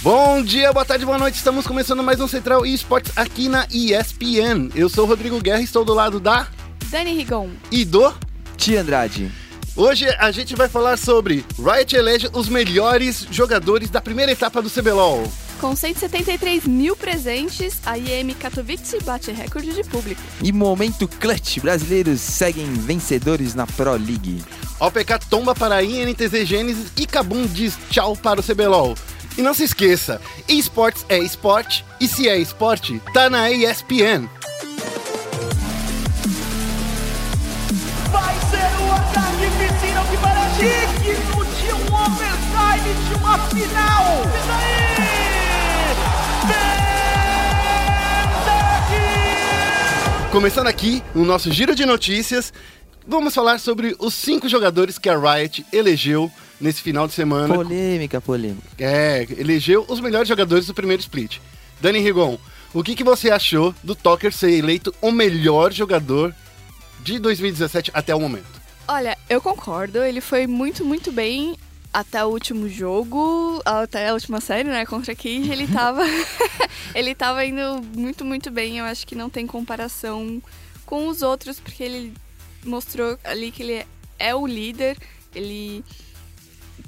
Bom dia, boa tarde, boa noite. Estamos começando mais um Central Esportes aqui na ESPN. Eu sou o Rodrigo Guerra e estou do lado da Dani Rigon. e do. Tia Andrade. Hoje a gente vai falar sobre Riot elege os melhores jogadores da primeira etapa do CBLOL. Com 173 mil presentes, a IEM Katowice bate recorde de público. E momento clutch, brasileiros seguem vencedores na Pro League. OPK tomba para a INTZ Gênesis e Kabum diz tchau para o CBLOL. E não se esqueça, esportes é esporte e se é esporte, tá na ESPN. Vai ser o ataque piscina que parece digno de um overtime de uma final. Isso aí! Começando aqui o nosso giro de notícias, vamos falar sobre os cinco jogadores que a Riot elegeu nesse final de semana. Polêmica, polêmica. É, elegeu os melhores jogadores do primeiro split. Dani Rigon, o que, que você achou do Tucker ser eleito o melhor jogador de 2017 até o momento? Olha, eu concordo, ele foi muito, muito bem até o último jogo, até a última série, né, contra a Cage, ele tava ele tava indo muito, muito bem. Eu acho que não tem comparação com os outros, porque ele mostrou ali que ele é o líder, ele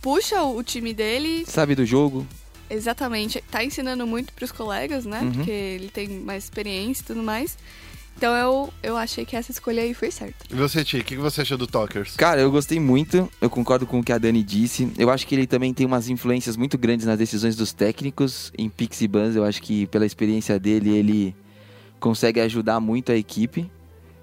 puxa o time dele, Sabe do jogo? exatamente, tá ensinando muito pros colegas, né, Uhum. porque ele tem mais experiência e tudo mais. Então eu, eu achei que essa escolha aí foi certa. E você, Ti, o que, você achou do Talkers? Cara, eu gostei muito, eu concordo com o que a Dani disse. Eu acho que ele também tem umas influências muito grandes nas decisões dos técnicos em Pix e Bans. Eu acho que pela experiência dele, ele consegue ajudar muito a equipe.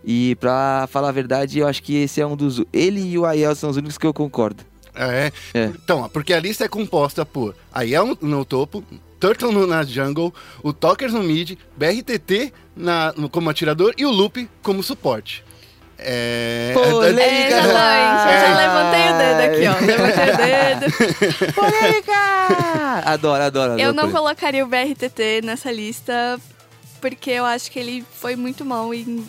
E pra falar a verdade, eu acho que esse é um dos. Ele e o Aiel são os únicos que eu concordo. É. É. Então, porque a lista é composta por Aiel no, no topo, Turtle no- na jungle, o Talkers no mid, BRTT na, no- como atirador e o Loop como suporte. É. Polêmica. É, exatamente. Eu já Ai. levantei o dedo aqui, ó. Levantei o dedo. Polêmica! adoro, adoro, adoro. Eu não polêmica. colocaria o BRTT nessa lista porque eu acho que ele foi muito mal em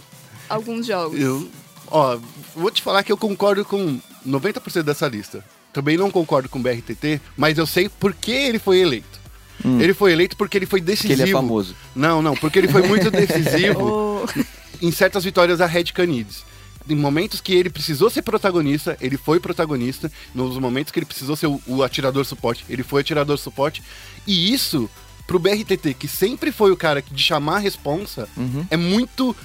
alguns jogos. Eu, ó, vou te falar que eu concordo com 90% dessa lista. Também não concordo com o BRTT, mas eu sei por que ele foi eleito. Hum. Ele foi eleito porque ele foi Porque decisivo. ele é famoso. Não, não, porque ele foi muito decisivo O- em certas vitórias da Red Canids. Em momentos que ele precisou ser protagonista, ele foi protagonista. Nos momentos que ele precisou ser o, o atirador suporte, ele foi atirador suporte. E isso, pro BRTT, que sempre foi o cara de chamar a responsa, Uhum. é muito.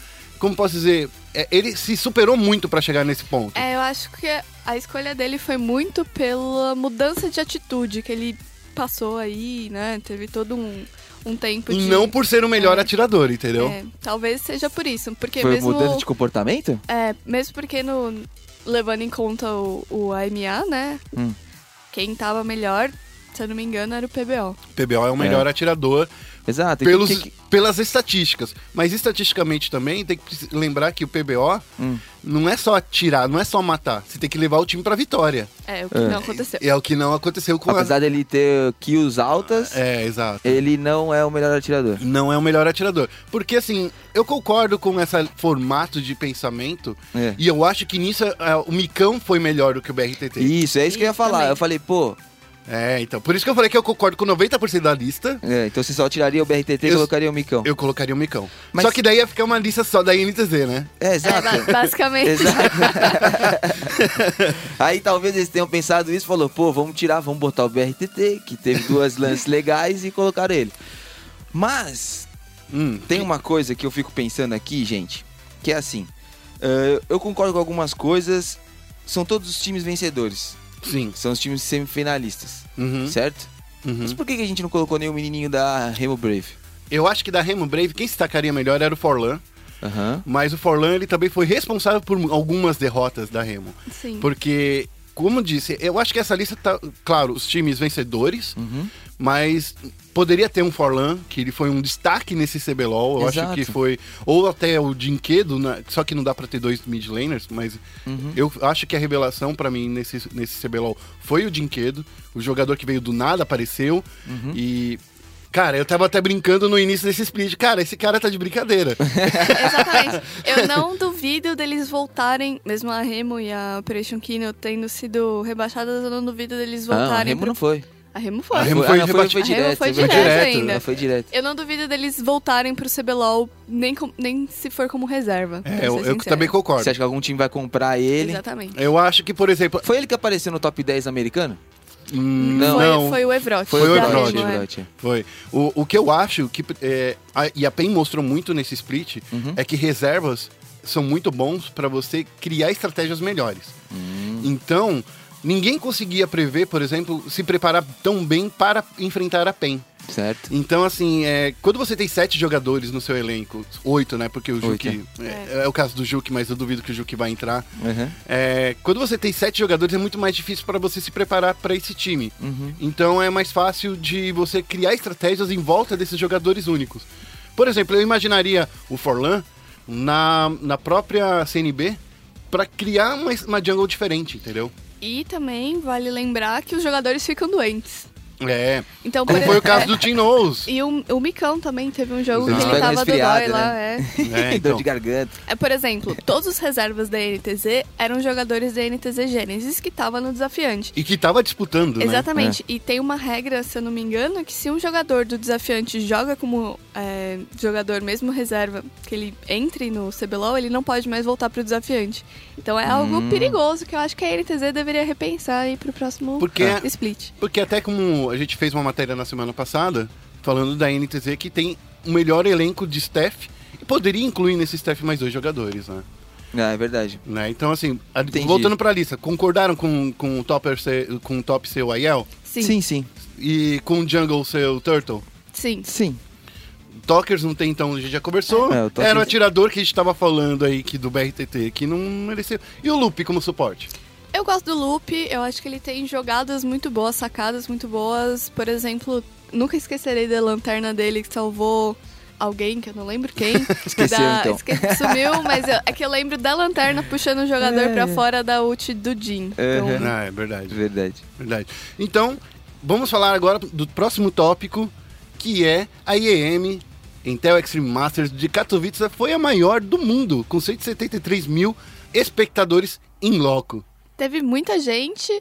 Como posso dizer? é, ele se superou muito pra chegar nesse ponto. É, eu acho que a escolha dele foi muito pela mudança de atitude que ele passou aí, né? Teve todo um, um tempo E de... não por ser o melhor É. atirador, entendeu? É, talvez seja por isso. Porque Foi mesmo... mudança de comportamento? É, mesmo porque no, levando em conta o, o AMA, né? Hum. Quem tava melhor, se eu não me engano, era o PBO. PBO é o melhor atirador Exato. e pelos, tem que- pelas estatísticas. Mas estatisticamente também tem que lembrar que o PBO Hum. não é só atirar, não é só matar. Você tem que levar o time pra vitória. É, o que É. não aconteceu. E é o que não aconteceu com Apesar dele ter kills altas, a... É, exato. ele não é o melhor atirador. Não é o melhor atirador. Porque, assim, eu concordo com esse formato de pensamento. É. E eu acho que nisso é, o Micão foi melhor do que o BRTT. Isso, é isso que eu ia Isso falar. também. Eu falei, pô, É, então. Por isso que eu falei que eu concordo com 90% da lista. é, então você só tiraria o BRTT e Eu- colocaria o Micão. Eu colocaria o Micão. Mas- Só que daí ia ficar uma lista só da INTZ, né? É, É, exato. ba- basicamente. Exato. Aí talvez eles tenham pensado isso e falou, pô, vamos tirar, vamos botar o BRTT, que teve duas lances legais e colocaram ele. Mas Hum, tem uma coisa que eu fico pensando aqui, gente, que é assim. eh, eu concordo com algumas coisas, são todos os times vencedores. Sim. São os times semifinalistas, Uhum, certo? uhum. Mas por que a gente não colocou nenhum menininho da Remo Brave? Eu acho que da Remo Brave, quem se destacaria melhor era o Forlan. Aham. Mas o Forlan, ele também foi responsável por algumas derrotas da Remo. Sim. Porque, como disse, eu acho que essa lista tá... Claro, os times vencedores, Uhum. mas poderia ter um Forlan, que ele foi um destaque nesse CBLOL. Eu acho Exato. que foi... Ou até o Dinquedo, né? só que não dá pra ter dois mid laners, mas Uhum. eu acho que a revelação pra mim nesse, nesse CBLOL foi o Dinquedo. O jogador que veio do nada apareceu Uhum. e... Cara, eu tava até brincando no início desse split. Cara, esse cara tá de brincadeira. Exatamente. Eu não duvido deles voltarem, mesmo a Remo e a Operation Kino tendo sido rebaixadas, eu não duvido deles Ah, o voltarem Remo pro... não foi. A Remo foi. A Remo Ah, foi não, rebati- foi, A Remo direto. foi verdade. direto direto, ainda. Foi direto. Eu não duvido deles voltarem pro CBLOL, nem, com- nem se for como reserva. É, eu, eu também concordo. Você acha que algum time vai comprar ele? Exatamente. Eu acho que, por exemplo. Foi ele que apareceu no top 10 americano? hum, Não. Foi, não, foi o Evrot. Foi o da Evrot, Remo, é. Foi. O, o que eu acho que. É, a, e a PEN mostrou muito nesse split Uhum. é que reservas são muito bons para você criar estratégias melhores. Hum. Então, ninguém conseguia prever, por exemplo, se preparar tão bem para enfrentar a PEN. Certo. Então, assim, é, quando você tem sete jogadores no seu elenco, oito, né? Porque o Juque. É, é o caso do Juque, mas eu duvido que o Juque vai entrar. Uhum. É, quando você tem sete jogadores, é muito mais difícil para você se preparar para esse time. Uhum. Então é mais fácil de você criar estratégias em volta desses jogadores únicos. Por exemplo, eu imaginaria o Forlan na, na própria CNB para criar uma, uma jungle diferente, entendeu? E também vale lembrar que os jogadores ficam doentes. É, Então, como foi o caso do Team Nose. E o, o Micão também teve um jogo Eles que ele tava dodói lá, né? é. É, Dor então. de garganta. É, por exemplo, todos os reservas da NTZ eram jogadores da NTZ Genesis que tava no desafiante. E que tava disputando, né? Exatamente. E tem uma regra, se eu não me engano, que se um jogador do desafiante joga como é, jogador mesmo reserva, que ele entre no CBLOL, ele não pode mais voltar pro desafiante. Então é algo Hum. perigoso que eu acho que a NTZ deveria repensar aí pro próximo Porque- split. Porque até como a gente fez uma matéria na semana passada, falando da NTZ que tem o melhor elenco de staff, e poderia incluir nesse staff mais dois jogadores, né? Ah, é verdade. Né? Então, assim, a- Entendi. voltando pra lista, concordaram com, com, o topper ser, com o top ser o Aiel? Sim. Sim, sim. E com o jungle ser o Turtle? Sim. Sim. Talkers não tem, então a gente já conversou. É, Era o atirador que a gente tava falando aí que do BRTT, que não mereceu. E o Loop como suporte? Eu gosto do Loop, eu acho que ele tem jogadas muito boas, sacadas muito boas. Por exemplo, nunca esquecerei da lanterna dele que salvou alguém, que eu não lembro quem. Esqueceu, Da- então. esque- Sumiu, mas eu- é que eu lembro da lanterna puxando o jogador pra fora da ult do Jin. Então, Uhum. Ah, é verdade. Verdade. Verdade. Então, vamos falar agora do próximo tópico, que é a IEM Intel Extreme Masters de Katowice foi a maior do mundo, com 173 mil espectadores em loco. Teve muita gente,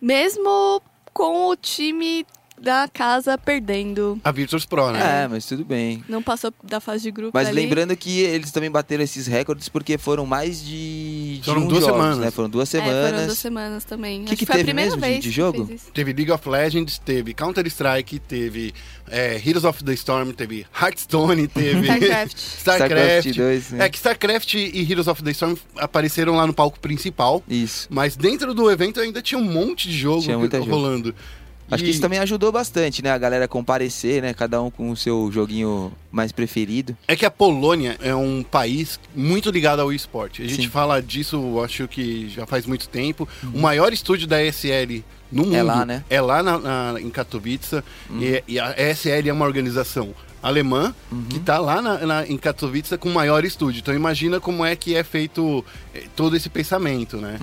mesmo com o time da casa perdendo. A Virtus Pro, né? É, mas tudo bem. Não passou da fase de grupo Mas ali. lembrando que eles também bateram esses recordes porque foram mais de, de Foram um duas jogos, semanas. né? Foram duas É, foram semanas. duas semanas também. Que Acho que foi a teve primeira mesmo de- vez de que jogo? Teve League of Legends, teve Counter-Strike, teve é, Heroes of the Storm, teve Hearthstone, teve StarCraft. StarCraft. 2, né? É que StarCraft e Heroes of the Storm apareceram lá no palco principal, Isso. mas dentro do evento ainda tinha um monte de jogo Tinha muita jogo. Acho que E- isso também ajudou bastante, né? A galera comparecer, né? Cada um com o seu joguinho mais preferido. É que a Polônia é um país muito ligado ao esporte. A gente Sim. fala disso, acho que já faz muito tempo. O maior estúdio da ESL no mundo É lá, né? é lá na- na- em Katowice. E, e a ESL é uma organização alemã que está lá na- na- em Katowice com o maior estúdio. Então imagina como é que é feito eh, todo esse pensamento, né?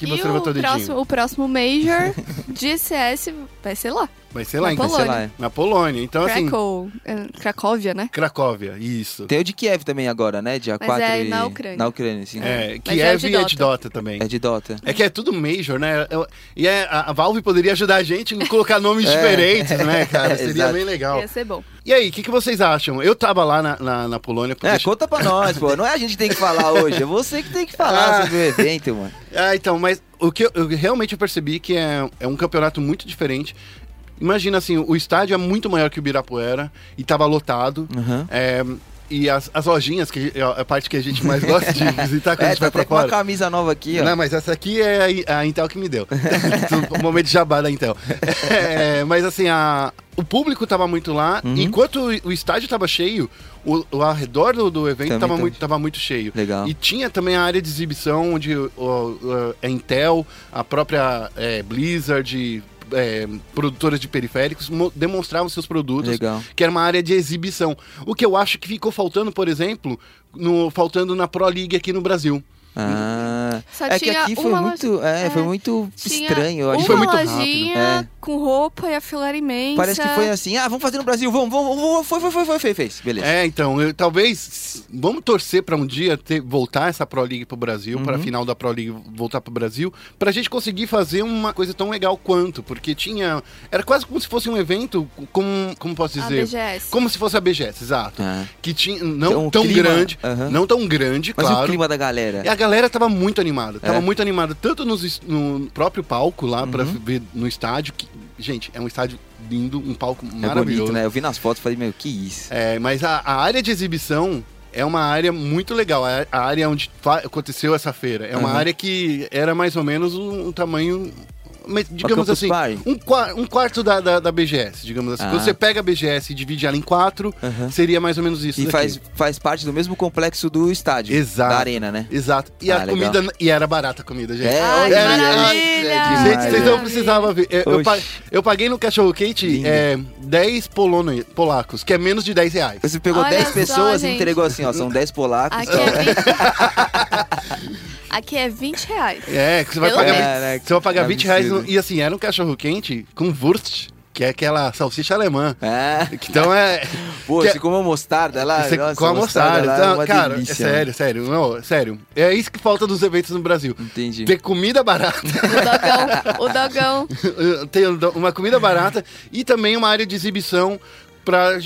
Que e você o levantou o dedinho. próximo, o próximo Major de CS vai ser lá. Vai ser lá na em Polônia. Sei lá, é. na Polônia. Então assim, Krakow, é, Cracóvia, né? Cracóvia, isso. Tem o de Kiev também agora, né? Dia Mas 4 é e... na Ucrânia. Na Ucrânia, sim. É, Mas Kiev é de e é de Dota. Também. É de Dota. É que é tudo Major, né? Eu- E é, a Valve poderia ajudar a gente em colocar nomes É. diferentes, né, cara? É, Seria bem legal. Ia ser bom. E aí, o que, que vocês acham? Eu tava lá na, na, na Polônia. É, deixa- conta pra nós, pô. Não é a gente que tem que falar hoje, é você que tem que falar Ah. sobre o evento, mano. Ah, então, mas o que eu, eu realmente percebi que é, é um campeonato muito diferente. Imagina assim, o estádio é muito maior que o Birapuera e tava lotado. Uhum. É, e as, as lojinhas, que é a parte que a gente mais gosta de visitar quando a É, gente tá vai pra até com uma fora. camisa nova aqui, ó. Não, mas essa aqui é a, a Intel que me deu. o momento de jabá da Intel. É, mas assim, a, o público tava muito lá. Uhum. Enquanto o, estádio tava cheio, o, o ao redor do, do evento Também tava tá- muito, tava muito cheio. Legal. E tinha também a área de exibição, onde o, o- a Intel, a própria é, Blizzard, é, produtoras de periféricos, mo- demonstravam seus produtos Legal. que era uma área de exibição. O que eu acho que ficou faltando, por exemplo, no, faltando na Pro League aqui no Brasil. Ah, Só É que aqui foi muito, loja- é, foi é. muito estranho. Eu uma acho. Foi muito lojinha rápido. É. com roupa e a imensa. Parece que foi assim, ah, vamos fazer no Brasil, vamos, vamos, vamos, foi, foi, foi, foi, fez, fez, beleza. É, então, eu- talvez vamos torcer pra um dia ter, voltar essa Pro League pro Brasil, pra Uhum. final da Pro League voltar pro Brasil, pra gente conseguir fazer uma coisa tão legal quanto, porque tinha, era quase como se fosse um evento, como, como posso a dizer, BGS. como se fosse a BGS, exato, Ah. que tinha não Então, o tão clima- grande, não tão grande, Mas e o claro. clima da galera? E a galera tava muito animada, tava É. muito animada, tanto nos no próprio palco lá pra Uhum. ver no estádio, que, gente, é um estádio lindo, um palco É maravilhoso. bonito, né? Eu vi nas fotos e falei, meu, que isso. É, mas a, a área de exibição é uma área muito legal. A, área onde aconteceu essa feira. É uma Aham. área que era mais ou menos um, um tamanho. Mas, digamos assim, um, um quarto da, da, da BGS, digamos assim. Ah. Quando você pega a BGS e divide ela em quatro, Aham. seria mais ou menos isso. E daqui. faz, faz parte do mesmo complexo do estádio. Exato. Da arena, né? Exato. E Ah, a legal. comida. E era barata a comida, gente. É, Ai, olha, que é, maravilha! é Gente, demais, vocês não precisavam ver. Eu, eu, paguei no cachorro quente é, 10 polono, polacos, que é menos de 10 reais. Você pegou Olha 10 só, pessoas e gente. entregou assim, ó, são 10 polacos. Aqui é 20... Aqui é 20 reais. É, que você vai Pelo pagar, menos. Caraca, você vai pagar 20 reais. no- e assim, era um cachorro quente com Wurst, que é aquela salsicha alemã. É. Então é. Pô, Que- você comeu mostarda lá? você Nossa, com a mostarda. lá é Então, uma cara, delícia, é sério, sério. Não, sério. É isso que falta dos eventos no Brasil. Entendi. Ter comida barata, O dogão, o dogão. ter uma comida barata e também uma área de exibição pra.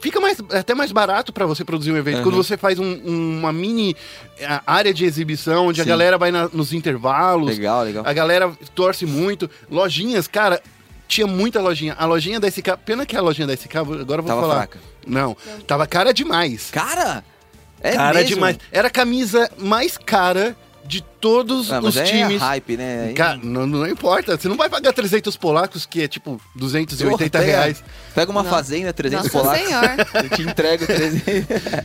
Fica mais, é até mais barato pra você produzir um evento. Aham. Quando você faz um- uma mini é, área de exibição, onde a Sim. galera vai na- nos intervalos, Legal, legal. A galera torce muito. Lojinhas, cara, tinha muita lojinha. A lojinha da SK, pena que a lojinha da SK, agora eu vou Tava falar. fraca. Não, tava cara demais. Cara! É cara mesmo? demais. Era a camisa mais cara de todos Ah, mas os é times. hype, né? Cara, não, não importa. Você não vai pagar 300 polacos, que é tipo 280 Porra, reais. Pega uma Não. fazenda, 300 Nossa polacos. senhora. Eu te entrego 300.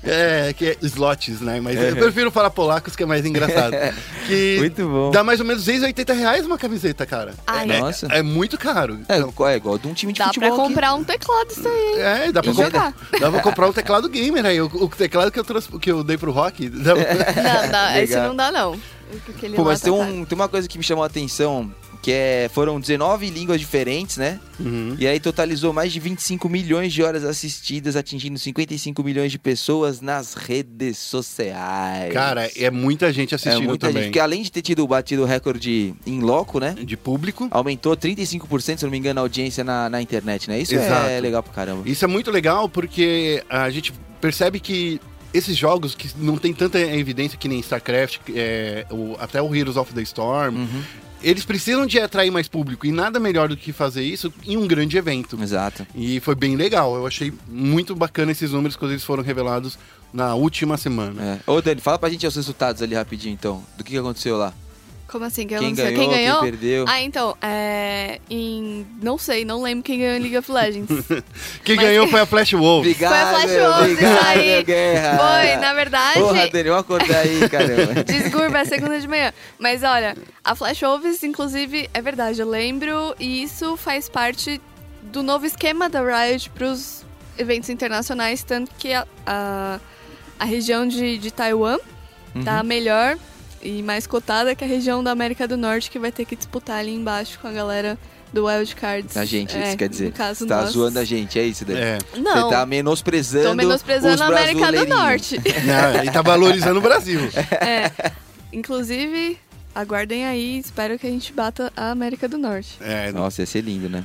É, que é slots, né? Mas eu prefiro falar polacos, que é mais engraçado. Que Muito bom. dá mais ou menos 280 reais uma camiseta, cara. Ai, é, Nossa. é muito caro. É, Então, é igual de um time de Dá pra futebol. aqui. comprar um teclado isso aí. É, dá pra, E comprar, dá pra comprar um teclado gamer aí. O, o teclado que eu, trouxe, que eu dei pro Rock. dá- Não, não, esse não dá não. Pô, mas tem, um, tem uma coisa que me chamou a atenção, que é, foram 19 línguas diferentes, né? Uhum. E aí totalizou mais de 25 milhões de horas assistidas, atingindo 55 milhões de pessoas nas redes sociais. Cara, é muita gente é assistindo muita também. gente. Porque além de ter tido batido o recorde em loco, né? De público. Aumentou 35%, se não me engano, a audiência na, na internet, né? Isso Exato. é legal pra caramba. Isso é muito legal porque a gente percebe que esses jogos que não tem tanta evidência que nem StarCraft, é, o- até o Heroes of the Storm, Uhum, eles precisam de atrair mais público. E nada melhor do que fazer isso em um grande evento. exato. E foi bem legal. Eu achei muito bacana esses números quando eles foram revelados na última semana. É. Ô, Dani, fala pra gente os resultados ali rapidinho, então. Do que, que aconteceu lá? Como assim? Que Quem aconteceu? ganhou, Quem ganhou? quem perdeu? Ah, então, é. Em. Não sei, não lembro quem ganhou em League of Legends. Quem Mas- ganhou foi a Flash Wolves. Obrigado, Foi a Flash Wolves, obrigado, isso aí. guerra. Foi, na verdade. Porra, Dani, vamos acordar aí, caramba. Desgurba, é segunda de manhã. Mas olha, a Flash Wolves, inclusive, é verdade, eu lembro, e isso faz parte do novo esquema da Riot pros eventos internacionais, tanto que a, a, a região de, de Taiwan Uhum. tá melhor e mais cotada que a região da América do Norte, que vai ter que disputar ali embaixo com a galera do Wild Cards. A gente, É, isso quer dizer. No caso, Você tá nós. zoando a gente, é isso, Dani? É. Não, Você tá menosprezando tô menosprezando os a América do. Norte. Não, e tá valorizando o Brasil. É. Inclusive, aguardem aí, espero que a gente bata a América do Norte. É, Nossa, ia ser lindo, né?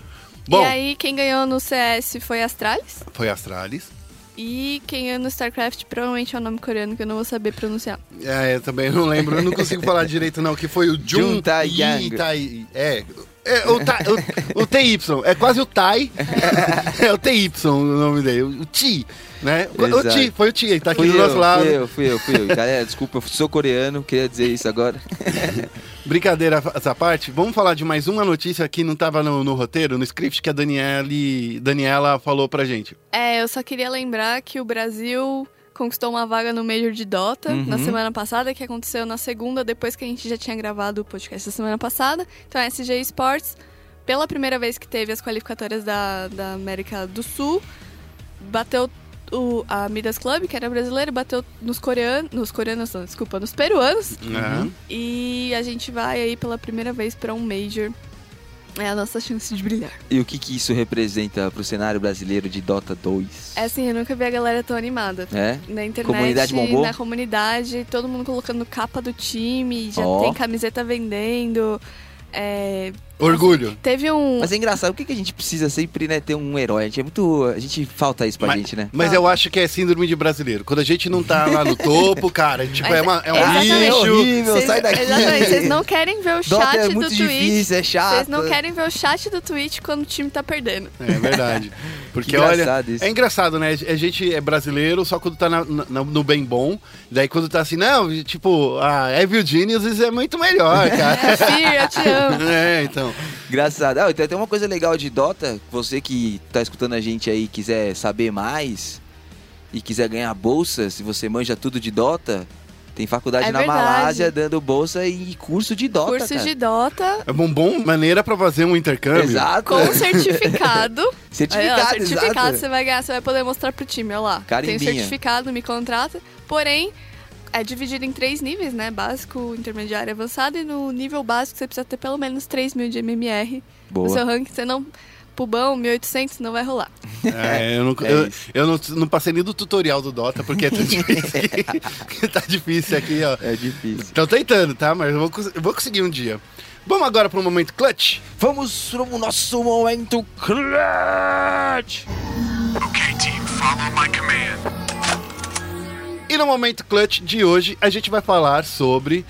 Bom, E aí, quem ganhou no CS foi Astralis. foi Astralis. E quem ganhou no StarCraft provavelmente é o nome coreano que eu não vou saber pronunciar. É, eu também não lembro, eu não consigo falar direito não, que foi o Jun Jun Tai Yang. Tai- É, é o, Tai- o, o TY, é quase o Tai, é o TY o nome dele, o Ti, né? O Exato. Ti, foi o Ti, ele tá aqui Fui do eu, nosso lado. fui eu, fui eu, fui eu. Galera, desculpa, eu sou coreano, queria dizer isso agora. Brincadeira essa parte, vamos falar de mais uma notícia que não tava no, no roteiro, no script que a Daniele, Daniela falou pra gente. É, eu só queria lembrar que o Brasil conquistou uma vaga no Major de Dota Uhum. na semana passada, que aconteceu na segunda, depois que a gente já tinha gravado o podcast da semana passada. Então, a SG Sports, pela primeira vez que teve as qualificatórias da, da América do Sul, bateu o, a Midas Club, que era brasileira, bateu nos coreanos, nos coreanos, não, desculpa, nos peruanos. Uhum. E a gente vai aí pela primeira vez pra um Major. É a nossa chance de brilhar. E o que, que isso representa pro cenário brasileiro de Dota 2? É assim, eu nunca vi a galera tão animada. É? Na internet, Comunidade bombou? na comunidade, todo mundo colocando capa do time, já Ó. tem camiseta vendendo. É, Orgulho. teve um. Mas é engraçado, por que, que a gente precisa sempre né, ter um herói? A gente é muito. A gente falta isso pra Mas- gente, né? Mas Ah. eu acho que é síndrome de brasileiro. Quando a gente não tá lá no topo, cara, tipo, Mas é, uma- é um. É lixo. horrível, Vocês- sai daqui. Exatamente, vocês não querem ver o Dota chat é do muito Twitch. difícil, é chato. Vocês não querem ver o chat do Twitch quando o time tá perdendo. É verdade. Porque Que olha, engraçado isso. é engraçado, né? A gente é brasileiro só quando tá na- na- no bem bom. Daí quando tá assim, não, tipo, a Evil Geniuses é muito melhor, cara. É, eu te amo. é, então. Engraçado. Ah, tem tem uma coisa legal de Dota, você que tá escutando a gente aí e quiser saber mais e quiser ganhar bolsa, se você manja tudo de Dota, tem faculdade É na verdade. Malásia dando bolsa e curso de Dota, Curso cara. de Dota É bom, bom maneira pra fazer um intercâmbio. Exato. com certificado. Certificado, Aí, ó, certificado exato. você vai ganhar, você vai poder mostrar pro time, ó lá. Carimbinha. Tem certificado, me contrata. Porém, é dividido em três níveis, né? Básico, intermediário e avançado. E no nível básico você precisa ter pelo menos 3 mil de MMR. No Boa. seu ranking, você não... Pubão, 1800, não vai rolar. É, eu, não, É eu, eu não, não passei nem do tutorial do Dota, porque é tão difícil. tá difícil aqui, ó. É difícil. Estão tentando, tá? Mas eu vou, eu vou conseguir um dia. Vamos agora pro momento clutch. Vamos pro nosso momento clutch. Okay, team, follow my command. E no momento clutch de hoje, a gente vai falar sobre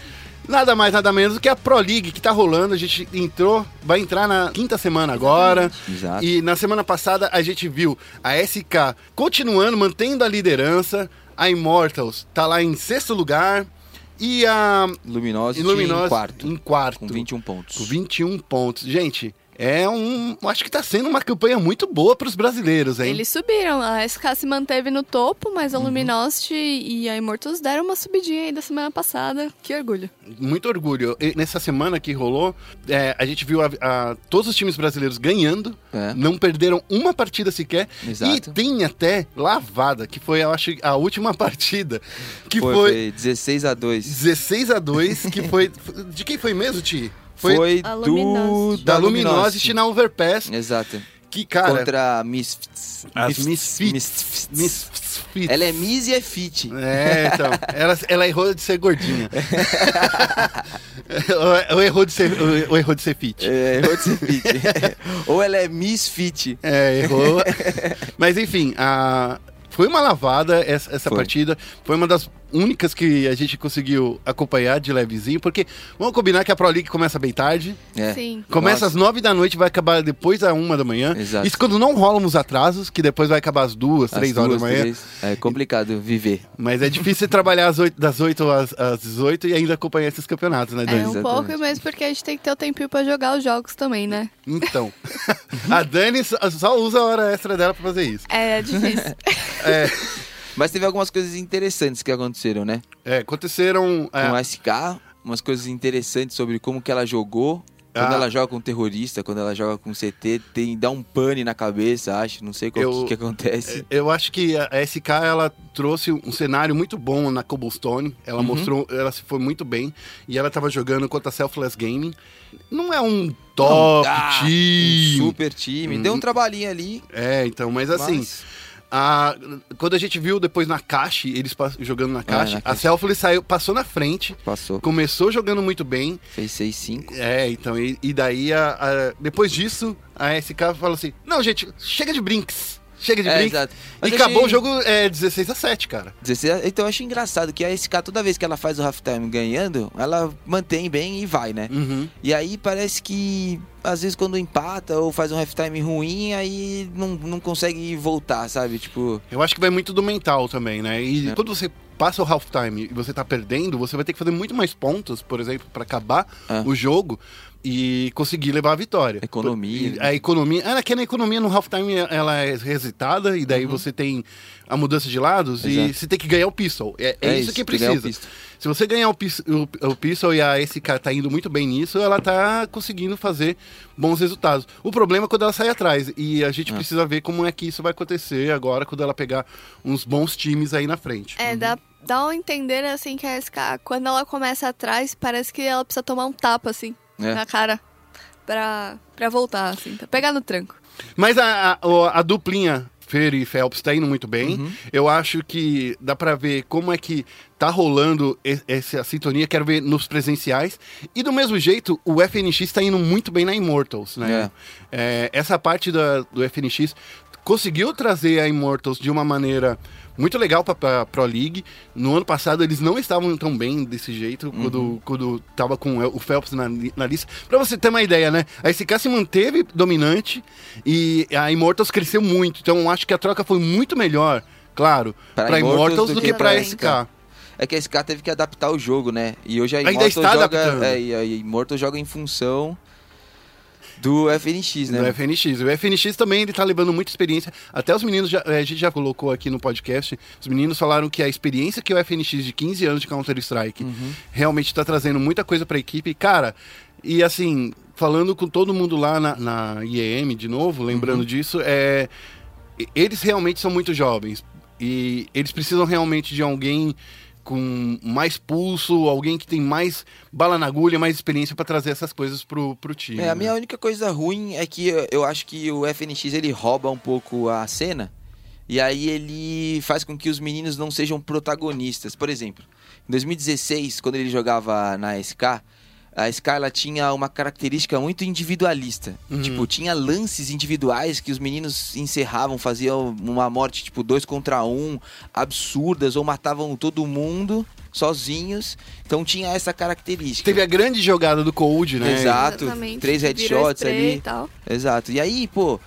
nada mais, nada menos do que a Pro League que tá rolando. A gente entrou, vai entrar na quinta semana agora. Exato. E na semana passada a gente viu a SK continuando, mantendo a liderança. A Immortals tá lá em sexto lugar. E a Iluminosity em quarto, em quarto. com 21 pontos. Com 21 pontos. Gente, é um. Acho que tá sendo uma campanha muito boa pros brasileiros, hein? Eles subiram, a SK se manteve no topo, mas Uhum. a Luminosity e a Immortals deram uma subidinha aí da semana passada. Que orgulho. Muito orgulho. E nessa semana que rolou, é, a gente viu a- a- todos os times brasileiros ganhando. É. Não perderam uma partida sequer. Exato. E tem até lavada, que foi, eu acho, a última partida. Que foi, foi, foi 16 a 2. 16 a 2 que foi. De quem foi mesmo, Ti? Foi, a do Luminosity. da Luminosity na Overpass. Exato. Que, cara. Contra a Misfits. As Misfits. Misfits. Misfits. Ela é Miss e é fit. É, então. Ela, ela errou de ser gordinha. ou, ou errou de ser, ou, ou errou de ser fit. É, errou de ser fit. Ou ela é Miss Fit. É, errou. Mas enfim, a... foi uma lavada essa, essa Foi. partida. Foi uma das únicas que a gente conseguiu acompanhar de levezinho, porque vamos combinar que a Pro League começa bem tarde. É. Sim. Começa às Nossa. nove da noite, vai acabar depois da uma da manhã. Exato. Isso quando não rolam os atrasos, que depois vai acabar às duas, Às três horas da manhã. três. É complicado viver. Mas é difícil você trabalhar às oito- das 8 às, às 18 e ainda acompanhar esses campeonatos, né, É Dani? um Exatamente. pouco mesmo porque a gente tem que ter o tempinho pra jogar os jogos também, né? Então, a Dani só, só usa a hora extra dela pra fazer isso. É difícil. É, Mas teve algumas coisas interessantes que aconteceram, né? é, aconteceram. é, Com a SK, umas coisas interessantes sobre como que ela jogou. Quando Ah. ela joga com terrorista, quando ela joga com CT, tem, dá um pane na cabeça, acho. Não sei Eu- que, que acontece. Eu acho que a SK ela trouxe um cenário muito bom na Cobblestone. Ela Uhum. mostrou, ela se foi muito bem e ela tava jogando contra a Selfless Gaming. Não é um top Ah, time. Um super time. Hum. Deu um trabalhinho ali. É, então, mas assim, mas- a- quando a gente viu depois na caixa, eles jogando na caixa, na a caixa. Selfless saiu, passou na frente, Passou. começou jogando muito bem. Fez 6-5. É, então, e, e daí, a- a- depois disso, a SK falou assim: Não, gente, chega de brinks. Chega de É, exato. E Mas acabou achei- o jogo é, 16 a 7, cara. 16, então eu acho engraçado que a SK, toda vez que ela faz o halftime ganhando, ela mantém bem e vai, né? Uhum. E aí parece que às vezes quando empata ou faz um halftime ruim, aí não, não consegue voltar, sabe? Tipo, Eu acho que vai muito do mental também, né? E É. quando você passa o halftime e você tá perdendo, você vai ter que fazer muito mais pontos, por exemplo, pra acabar É. o jogo. E conseguir levar a vitória. Economia. E A economia. Ah, que na economia no halftime ela é resetada e daí você tem a mudança de lados e Uhum. Exato. você tem que ganhar o pistol. É, é É isso isso, que precisa. Se você ganhar o, o, o pistol e a SK tá indo muito bem nisso, ela tá conseguindo fazer bons resultados. O problema é quando ela sai atrás. E a gente precisa ver como é que isso vai acontecer agora quando ela pegar uns bons times aí na frente. É, dá, dá um entender assim que a SK, quando ela começa atrás, parece que ela precisa tomar um tapa, assim, É. na cara. Pra, pra voltar, assim, pra pegar no tranco. Mas a, a, a duplinha Fer e Phelps tá indo muito bem. Uhum. Eu acho que dá pra ver como é que tá rolando essa sintonia. Quero ver nos presenciais. E do mesmo jeito, o FNX tá indo muito bem na Immortals, né? É, essa parte da, do FNX conseguiu trazer a Immortals de uma maneira muito legal pra, pra Pro League. No ano passado eles não estavam tão bem desse jeito, Uhum. quando, quando tava com o Phelps na, na lista. Pra você ter uma ideia, né? A SK se manteve dominante e a Immortals cresceu muito. Então acho que a troca foi muito melhor, claro, Pra pra, Immortals Immortals do do que que pra pra SK. É que a SK teve que adaptar o jogo, né? E hoje a Ainda Immortal está joga, é, a Immortal joga em função do FNX, né? Do FNX. O FNX também ele tá levando muita experiência. Até os meninos, já, eh, a gente já colocou aqui no podcast, os meninos falaram que a experiência que o FNX de 15 anos de Counter-Strike realmente tá trazendo muita coisa pra equipe. Cara, e assim, falando com todo mundo lá na, na IEM de novo, lembrando disso, é, eles realmente são muito jovens. E eles precisam realmente de alguém com mais pulso, alguém que tem mais bala na agulha, mais experiência pra trazer essas coisas pro, pro time. É, a né? minha única coisa ruim é que eu- eu acho que o FNX ele rouba um pouco a cena e aí ele faz com que os meninos não sejam protagonistas. Por exemplo, em 2016, quando ele jogava na SK, a SK ela tinha uma característica muito individualista. Uhum. Tipo, tinha lances individuais que os meninos encerravam, faziam uma morte tipo dois contra um, absurdas, ou matavam todo mundo sozinhos. Então tinha essa característica. Teve a grande jogada do Cold, né? Exato. Exatamente. Três headshots ali. E tal. Exato. E aí, pô.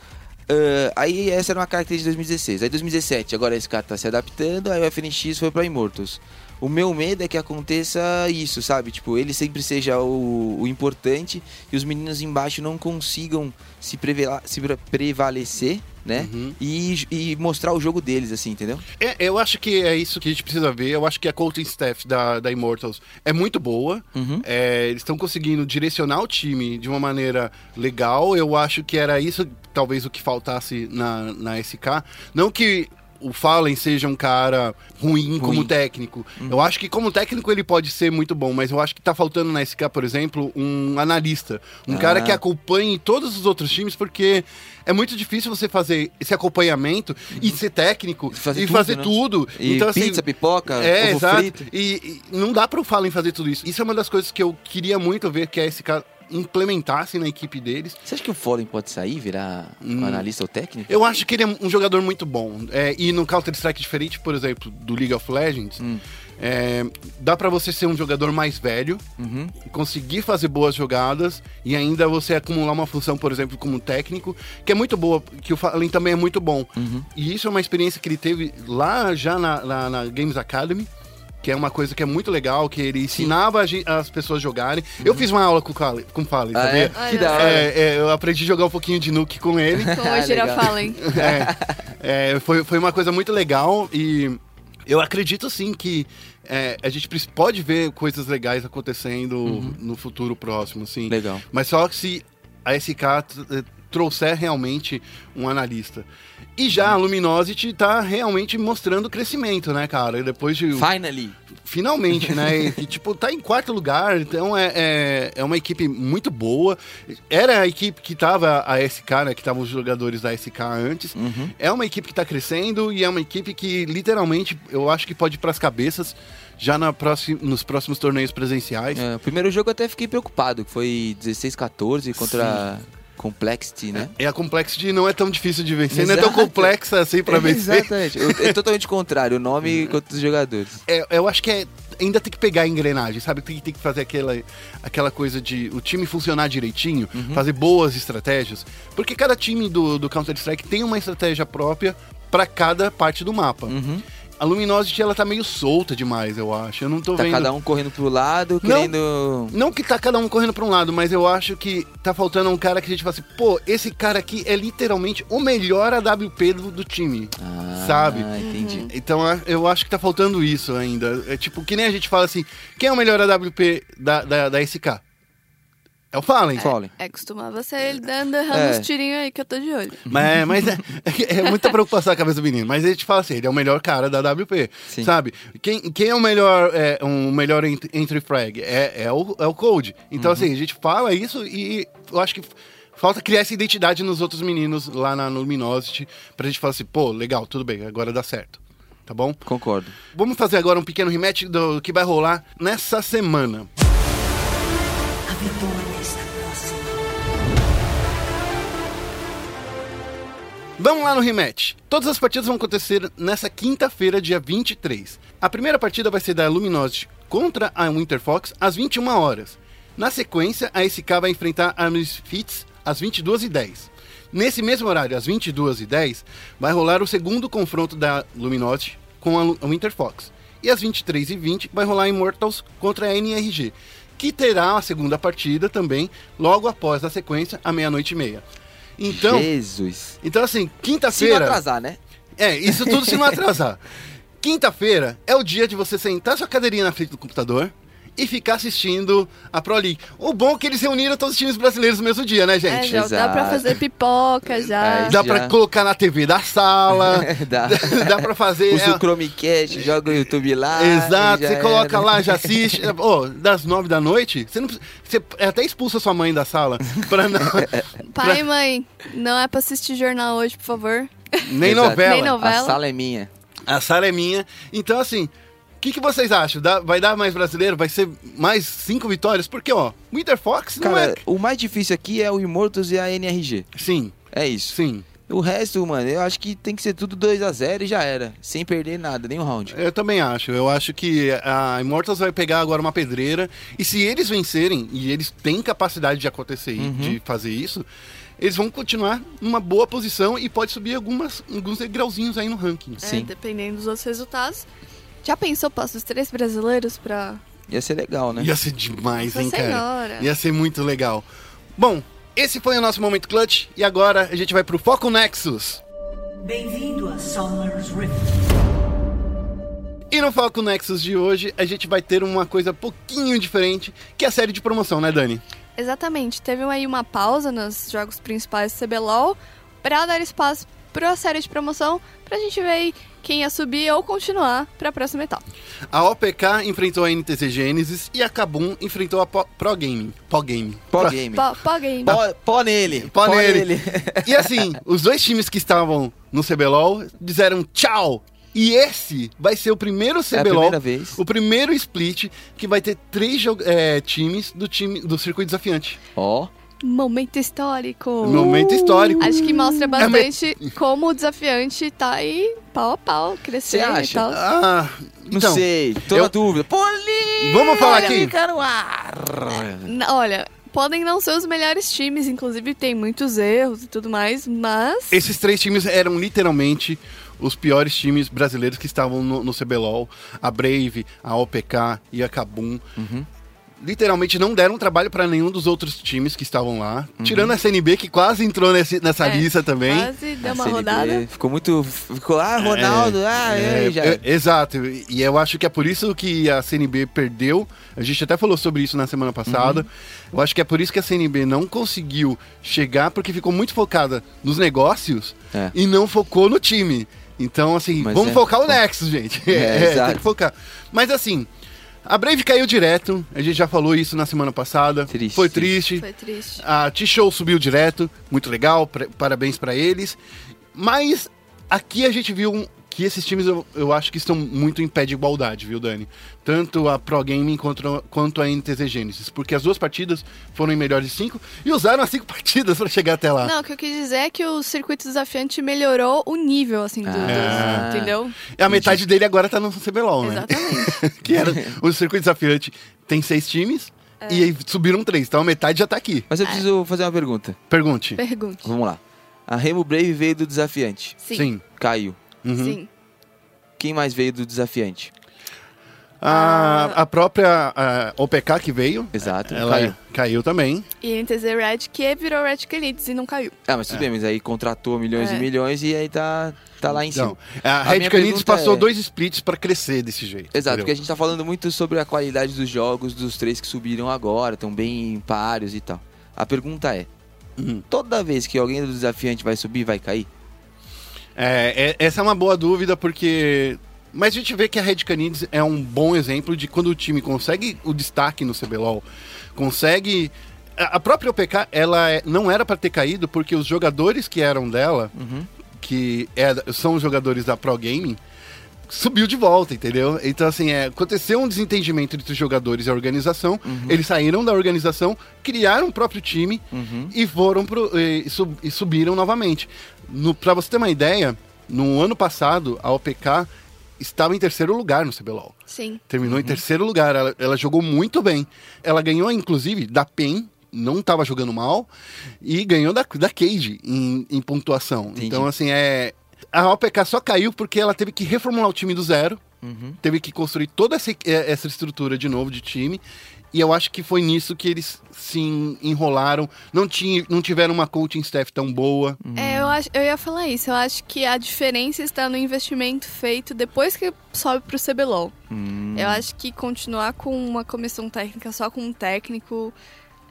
ah, aí essa era uma característica de 2016. Aí 2017, agora esse cara tá se adaptando, aí o FNX foi pra Immortals. O meu medo é que aconteça isso, sabe? Tipo, ele sempre seja o, o importante e os meninos embaixo não consigam se, prevela- se pre- prevalecer, né? Uhum. E, e mostrar o jogo deles, assim, entendeu? É, eu acho que é isso que a gente precisa ver. Eu acho que a coaching staff da, da Immortals é muito boa. Uhum. É, eles estão conseguindo direcionar o time de uma maneira legal. Eu acho que era isso, talvez, o que faltasse na, na SK. Não que o Fallen seja um cara ruim, como técnico. Eu acho que como técnico ele pode ser muito bom, mas eu acho que tá faltando na SK, por exemplo, um analista. Um Ah. cara que acompanhe todos os outros times, porque é muito difícil você fazer esse acompanhamento e ser técnico Fazer e tudo, fazer né? tudo. E então, assim, pizza, pipoca, é, ovo exato. frito. E, e não dá pro Fallen fazer tudo isso. Isso é uma das coisas que eu queria muito ver que a SK implementasse na equipe deles. Você acha que o Fallen pode sair, virar um analista ou técnico? Eu acho que ele é um jogador muito bom. É, e no Counter-Strike, diferente, por exemplo, do League of Legends, Hum. é, dá pra você ser um jogador mais velho, Uhum. conseguir fazer boas jogadas e ainda você acumular uma função, por exemplo, como técnico, que é muito boa, que o Fallen também é muito bom. Uhum. E isso é uma experiência que ele teve lá já na, na- na Games Academy. Que é uma coisa que é muito legal, que ele ensinava as pessoas a jogarem. Eu fiz uma aula com o Kale- com o Fallen, Ah, sabia? é? Que da hora. É, é, eu aprendi a jogar um pouquinho de Nuke com ele. Como Ah, a Gira fala, hein? É, é, foi, foi uma coisa muito legal e eu acredito sim que é, a gente pode ver coisas legais acontecendo no futuro próximo, sim. Legal. Mas só que se a SK eh, trouxer realmente um analista. E já a Luminosity tá realmente mostrando crescimento, né, cara? Depois de. Finally. Finalmente, né? E, tipo, tá em quarto lugar, então é, é, é uma equipe muito boa. Era a equipe que tava a SK, né? Que estavam os jogadores da SK antes. Uhum. É uma equipe que tá crescendo e é uma equipe que, literalmente, eu acho que pode ir pras cabeças já na próxima, nos próximos torneios presenciais. É, o primeiro jogo eu até fiquei preocupado, que foi 16-14 contra Complexity, né? E a Complexity não é tão difícil de vencer, não é tão Exato. complexa assim pra vencer. Exatamente. É totalmente contrário, o nome contra os jogadores. É, eu acho que é, ainda tem que pegar a engrenagem, sabe? Tem, tem que fazer aquela, aquela coisa de o time funcionar direitinho, fazer boas estratégias. Porque cada time do, do Counter-Strike tem uma estratégia própria para cada parte do mapa. Uhum. A Luminosity ela tá meio solta demais, eu acho. Eu não tô Tá vendo. cada um correndo pro lado, Não. querendo. Não que tá cada um correndo pra um lado, mas eu acho que tá faltando um cara que a gente fala assim, pô, esse cara aqui é literalmente o melhor AWP do, do time. Ah, Sabe? entendi. Então a- eu acho que tá faltando isso ainda. É tipo, que nem a gente fala assim, quem é o melhor AWP da, da, da SK? É o Fallen. Fallen. É, costumava ser ele dando errando É. uns tirinhos aí que eu tô de olho. Mas, mas é, é muita preocupação a cabeça do menino. Mas a gente fala assim, ele é o melhor cara da WP, Sim. sabe? Quem, quem é o melhor, é, um melhor ent- entry frag? É, é, o, é o Code. Então, assim, a gente fala isso e eu acho que falta criar essa identidade nos outros meninos lá na Luminosity pra gente falar assim, pô, legal, tudo bem, agora dá certo. Tá bom? Concordo. Vamos fazer agora um pequeno rematch do que vai rolar nessa semana. A vitória Vamos lá no rematch. Todas as partidas vão acontecer nessa quinta-feira, dia 23. A primeira partida vai ser da Luminosity contra a Winter Fox às 21 horas. Na sequência, a SK vai enfrentar a Misfits às 22h10. Nesse mesmo horário, às 22h10, vai rolar o segundo confronto da Luminosity com a Lu- a Winter Fox. E às 23h20 vai rolar Immortals contra a NRG, que terá a segunda partida também logo após a sequência, à meia-noite e meia. Então, Jesus. então, assim, Se não quinta-feira. atrasar, né? É, isso tudo se não atrasar. Quinta-feira é o dia de você sentar sua cadeirinha na frente do computador e ficar assistindo a Pro League. O bom é que eles reuniram todos os times brasileiros no mesmo dia, né, É, gente? já dá pra fazer pipoca já. É, Dá já. pra colocar na TV da sala. Dá. dá pra fazer. Usa é, o Chromecast, joga o YouTube lá. Exato, você coloca era. lá, já assiste. Ô, das nove da noite, você não precisa- Você até expulsa sua mãe da sala. Pra não. Pai e mãe, não é pra assistir jornal hoje, por favor. Nem novela. Nem novela. A sala é minha. A sala é minha. Então, assim, que, que vocês acham? Dá- vai dar mais brasileiro? Vai ser mais cinco vitórias? Porque, ó, Winter Fox não Cara, é. o mais difícil aqui é o Immortals e a NRG. Sim, É isso. sim. O resto, mano, eu acho que tem que ser tudo 2 a 0 e já era. Sem perder nada, nenhum round. Eu também acho. Eu acho que a Immortals vai pegar agora uma pedreira. E se eles vencerem, e eles têm capacidade de acontecer, e de fazer isso, eles vão continuar numa boa posição e pode subir algumas, alguns degrauzinhos aí no ranking. É, Sim. dependendo dos outros resultados. Já pensou, posso os três brasileiros pra. Ia ser legal, né? Ia ser demais, hein, cara? Senhora. Ia ser muito legal. Bom, esse foi o nosso momento clutch. E agora a gente vai pro Foco Nexus. Bem-vindo a Summer's Rift. E no Foco Nexus de hoje, a gente vai ter uma coisa pouquinho diferente, que é a série de promoção, né, Dani? Exatamente. Teve aí uma pausa nos jogos principais do CBLOL pra dar espaço pra série de promoção pra gente ver aí quem ia subir ou continuar pra próxima etapa. A OPK enfrentou a NTZ Genesis e a Kabum enfrentou a Po- Pro Gaming. Pro Gaming. Pó Pro- game. Pó, pó game. Pó, pó nele. Pó nele. E assim, os dois times que estavam no CBLOL disseram tchau. E esse vai ser o primeiro É a CBLOL, primeira vez. o primeiro split que vai ter três é, times do time do circuito desafiante. Ó. Momento histórico. Momento histórico. Acho que É mostra bastante como o desafiante tá aí pau a pau, crescendo Você e acha? tal. Ah, Não então, sei. Tô eu- na dúvida. Poli! Vamos falar aqui. No ar. Olha, podem não ser os melhores times, inclusive tem muitos erros e tudo mais, mas. Esses três times eram literalmente os piores times brasileiros que estavam no, no CBLOL. A Brave, a OPK e a Kabum. Uhum. Literalmente não deram trabalho para nenhum dos outros times que estavam lá. Tirando a SNB, que quase entrou nesse- nessa É, lista também. Quase deu A uma CNB rodada. Ficou muito. Ficou, ah, Ronaldo, ah, É, é, já. é, exato, e eu acho que é por isso que a CNB perdeu. A gente até falou sobre isso na semana passada. Uhum. Eu acho que é por isso que a CNB não conseguiu chegar, porque ficou muito focada nos negócios É. e não focou no time. Então, assim, Mas vamos é. focar o Nexus, gente. É, É, tem exato. que focar. Mas assim, a Brave caiu direto. A gente já falou isso na semana passada. Triste, Foi triste. Foi triste. A T-Show subiu direto, muito legal, pra- parabéns pra eles. Mas aqui a gente viu um- que esses times eu, eu acho que estão muito em pé de igualdade, viu, Dani? Tanto a Pro Gaming quanto, quanto a NTZ Genesis, porque as duas partidas foram em melhores de cinco e usaram as cinco partidas pra chegar até lá. Não, o que eu quis dizer é que o circuito desafiante melhorou o nível, assim, do, do- Ah. entendeu? E a metade dele agora tá no CBLOL, né? Exatamente. que era o circuito desafiante tem seis times e aí subiram três, então a metade já tá aqui. Mas eu preciso fazer uma pergunta. Pergunte. Pergunte. Vamos lá. A Remo Brave veio do desafiante. Sim. Caiu. Uhum. Sim. Quem mais veio do desafiante? A, a própria a OPK que veio, Exato, ela caiu. caiu também. E NTZ Red, que virou Red Canids e não caiu. Ah, mas tudo bem, mas aí contratou milhões É. e milhões e aí tá, tá lá em Então, cima. a, A Red Canids passou é- dois splits pra crescer desse jeito. Exato, entendeu? porque a gente tá falando muito sobre a qualidade dos jogos dos três que subiram agora, estão bem páreos e tal. A pergunta é: Uhum. toda vez que alguém do desafiante vai subir, vai cair? É, é- essa é uma boa dúvida, porque. Mas a gente vê que a Red Canids é um bom exemplo de quando o time consegue o destaque no CBLOL, consegue. A própria OPK, ela é- não era para ter caído, porque os jogadores que eram dela, que é- são os jogadores da Pro Gaming, subiu de volta, entendeu? Então, assim, é, aconteceu um desentendimento entre os jogadores e a organização. Eles saíram da organização, criaram o próprio time e foram pro, e, sub- e subiram novamente. No, pra você ter uma ideia, no ano passado, a OPK estava em terceiro lugar no CBLOL. Sim. Terminou em terceiro lugar. Ela, ela jogou muito bem. Ela ganhou, inclusive, da PEN, não estava jogando mal, e ganhou da, da Cage em, em pontuação. Entendi. Então, assim, é. A OPK só caiu porque ela teve que reformular o time do zero, Uhum. teve que construir toda essa, eh, essa estrutura de novo de time. E eu acho que foi nisso que eles se en- enrolaram. Não, tinha, não tiveram uma coaching staff tão boa. É, eu, acho, eu ia falar isso. Eu acho que a diferença está no investimento feito depois que sobe pro CBLOL. Hum, Eu acho que continuar com uma comissão técnica só com um técnico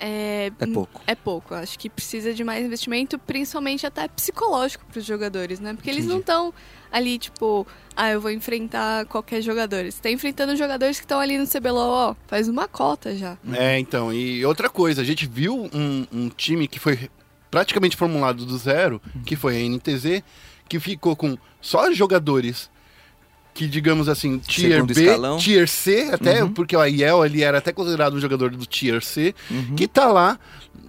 é, É pouco. É pouco. Acho que precisa de mais investimento, principalmente até psicológico para os jogadores, né? Porque eles não estão ali, tipo, ah, eu vou enfrentar qualquer jogador. Você tá enfrentando jogadores que estão ali no CBLOL, ó, faz uma cota já. É, então. E outra coisa, a gente viu um, um time que foi praticamente formulado do zero, que foi a NTZ, que ficou com só jogadores que, digamos assim, tier Segundo B, escalão. tier C, até, Uhum. porque o Aiel ele era até considerado um jogador do tier C, Uhum. que tá lá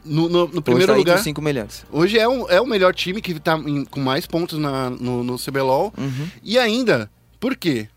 no, no- no Hoje primeiro tá aí lugar. entre cinco melhores. Hoje é, um, é o melhor time que tá em- com mais pontos na, no, no CBLOL. Uhum. E ainda, por quê?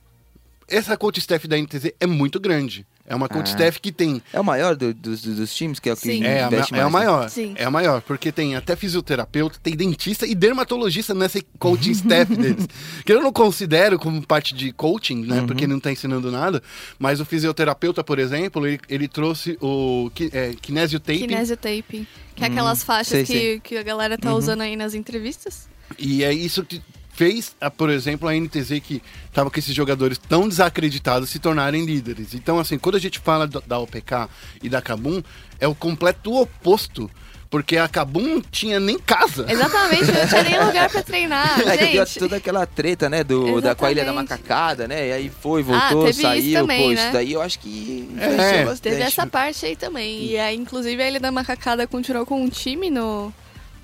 Essa coach staff da NTZ é muito grande. É uma coach Ah. staff que tem É o maior do- dos, dos times, que é o que Sim. é, a, investe é a mais, né? maior. Sim. É a maior, porque tem até fisioterapeuta, tem dentista e dermatologista nessa coaching staff deles. Que eu não considero como parte de coaching, né? Uhum. Porque não tá ensinando nada. Mas o fisioterapeuta, por exemplo, ele, ele trouxe o é, kinesio taping. Kinesiotape, que é aquelas faixas sei, que, sei. que a galera tá usando aí nas entrevistas. E é isso que fez, por exemplo, a NTZ que tava com esses jogadores tão desacreditados se tornarem líderes. Então, assim, quando a gente fala da, OPK e da Kabum, é o completo oposto. Porque a Kabum não tinha nem casa. Exatamente, não tinha nem lugar pra treinar. É que deu Gente, toda aquela treta, né, do, da com a Ilha da. Macacada, né, e aí foi, Ah, voltou, isso saiu, também, pô, né? isso daí eu acho que É, bastante. Teve essa parte aí também. E aí, inclusive, a Ilha da Macacada continuou com um time no,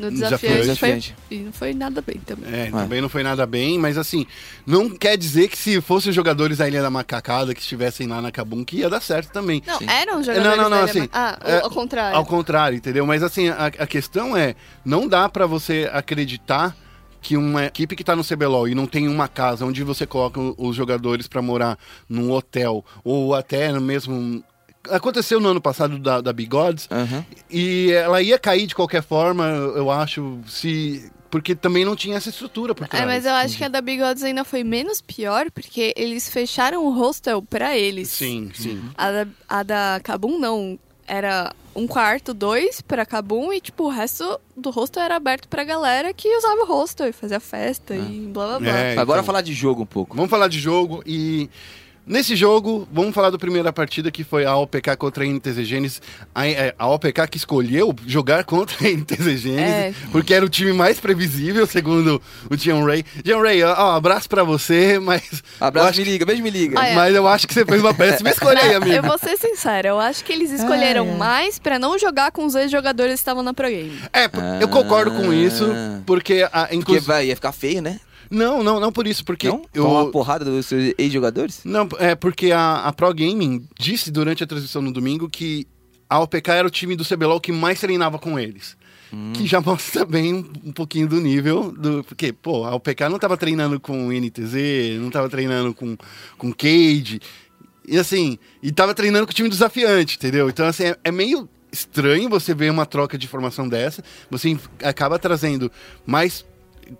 no Desafiante. desafiante. Foi, Desafiante. e não foi nada bem também. É, também não foi nada bem, mas assim, não quer dizer que se fossem os jogadores da Ilha da Macacada que estivessem lá na Kabum, que ia dar certo também. Não, Sim. eram jogadores Não, não, não, da Ilha assim, Ma- Ah, é, ao contrário. Ao contrário, entendeu? Mas assim, a, a questão é, não dá pra você acreditar que uma equipe que tá no CBLOL e não tem uma casa onde você coloca os jogadores pra morar num hotel ou até no mesmo aconteceu no ano passado da, da Bigodes Aham. e ela ia cair de qualquer forma, eu acho, se porque também não tinha essa estrutura por trás. É, mas eu acho que a da Bigodes ainda foi menos pior, porque eles fecharam o hostel pra eles. Sim, sim. A da, a da Kabum não. Era um quarto, dois pra Kabum e, tipo, o resto do hostel era aberto pra galera que usava o hostel e fazia festa e blá blá blá. É, Agora então. falar de jogo um pouco. Vamos falar de jogo e nesse jogo, vamos falar da primeira partida que foi a OPK contra a NTZ Gênesis. A, é, a OPK que escolheu jogar contra a NTZ Gênesis, É. porque era o time mais previsível, segundo o Tian Ray. Tian Ray, ó, abraço pra você, mas Abraço, me liga, beijo, me liga. Olha, mas eu acho que você fez uma péssima escolha aí, amigo. eu vou ser sincera, eu acho que eles escolheram mais pra não jogar com os ex-jogadores que estavam na Pro Game. É, eu concordo com isso, Ah. porque a, Porque inclusive... vai, ia ficar feio, né? Não, não, não por isso, porque não? eu... Tomar uma porrada dos seus ex-jogadores? Não, é porque a, a Pro Gaming disse durante a transmissão no domingo que a OPK era o time do CBLOL que mais treinava com eles. Que já mostra também um, um pouquinho do nível do. Porque, pô, a OPK não tava treinando com o NTZ, não tava treinando com, com Cade. E assim, e tava treinando com o time desafiante, entendeu? Então, assim, é, é meio estranho você ver uma troca de formação dessa. Você acaba trazendo mais,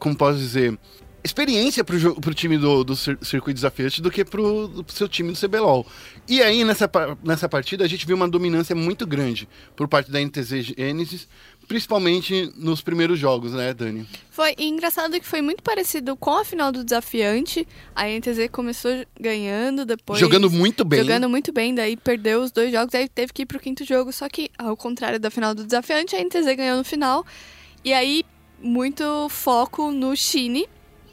como posso dizer, experiência pro, pro time do, do cir- circuito desafiante do que pro, do seu time do CBLOL. E aí, nessa, nessa partida, a gente viu uma dominância muito grande por parte da NTZ Genesis, principalmente nos primeiros jogos, né, Dani? Foi e engraçado que foi muito parecido com a final do desafiante. A NTZ começou ganhando, depois. Jogando muito bem. Jogando muito bem, daí perdeu os dois jogos, aí teve que ir pro quinto jogo. Só que, ao contrário da final do desafiante, a NTZ ganhou no final. E aí, muito foco no Shine.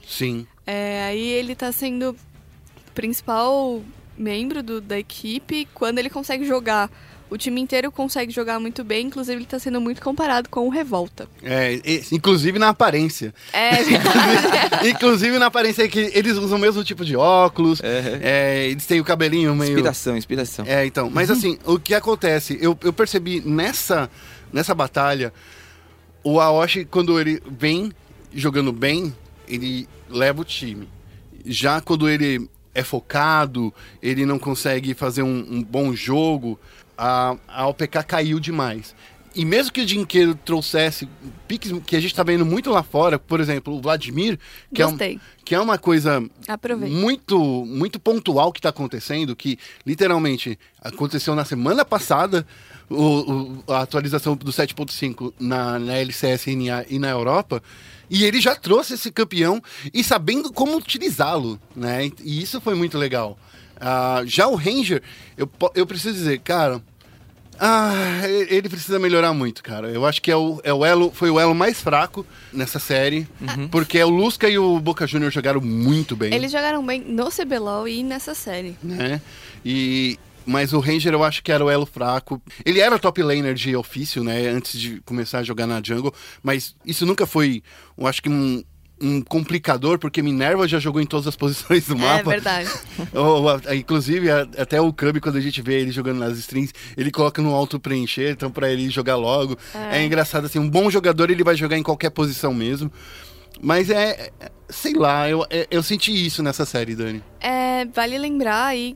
Sim. É, aí ele tá sendo o principal membro do- da equipe. Quando ele consegue jogar, o time inteiro consegue jogar muito bem. Inclusive, ele tá sendo muito comparado com o Revolta. É, e- inclusive na aparência. É, inclusive na aparência é que eles usam o mesmo tipo de óculos, é, eles têm o cabelinho meio... Inspiração, inspiração. É, então. Mas assim, o que acontece? Eu, eu percebi nessa, nessa batalha, o Aoshi, quando ele vem jogando bem, ele leva o time. Já quando ele é focado, ele não consegue fazer um, um bom jogo, a, a OPK caiu demais. E mesmo que o Dinqueiro trouxesse piques que a gente tá vendo muito lá fora, por exemplo, o Vladimir, que, é, um, que é uma coisa Aproveita. muito muito pontual que está acontecendo, que literalmente aconteceu na semana passada, o, o- a atualização do 7.5 na, na LCS e na, e na Europa, e ele já trouxe esse campeão e sabendo como utilizá-lo, né? E isso foi muito legal. Ah, já o Ranger, eu, eu preciso dizer, cara, ah, ele precisa melhorar muito, cara. Eu acho que é o, é o elo, foi o elo mais fraco nessa série, porque o Lusca e o Boca Juniors jogaram muito bem Eles jogaram bem no CBLOL e nessa série. né? E mas o Ranger eu acho que era o elo fraco. Ele era top laner de ofício, né, antes de começar a jogar na jungle, mas isso nunca foi, eu acho que um um complicador, porque Minerva já jogou em todas as posições do É mapa. verdade. Ou, a- inclusive, até o Cub, quando a gente vê ele jogando nas strings, ele coloca no auto preencher, então pra ele jogar logo. É. engraçado, assim, um bom jogador ele vai jogar em qualquer posição mesmo. Mas é, sei lá, eu, é- eu senti isso nessa série, Dani. É, vale lembrar aí,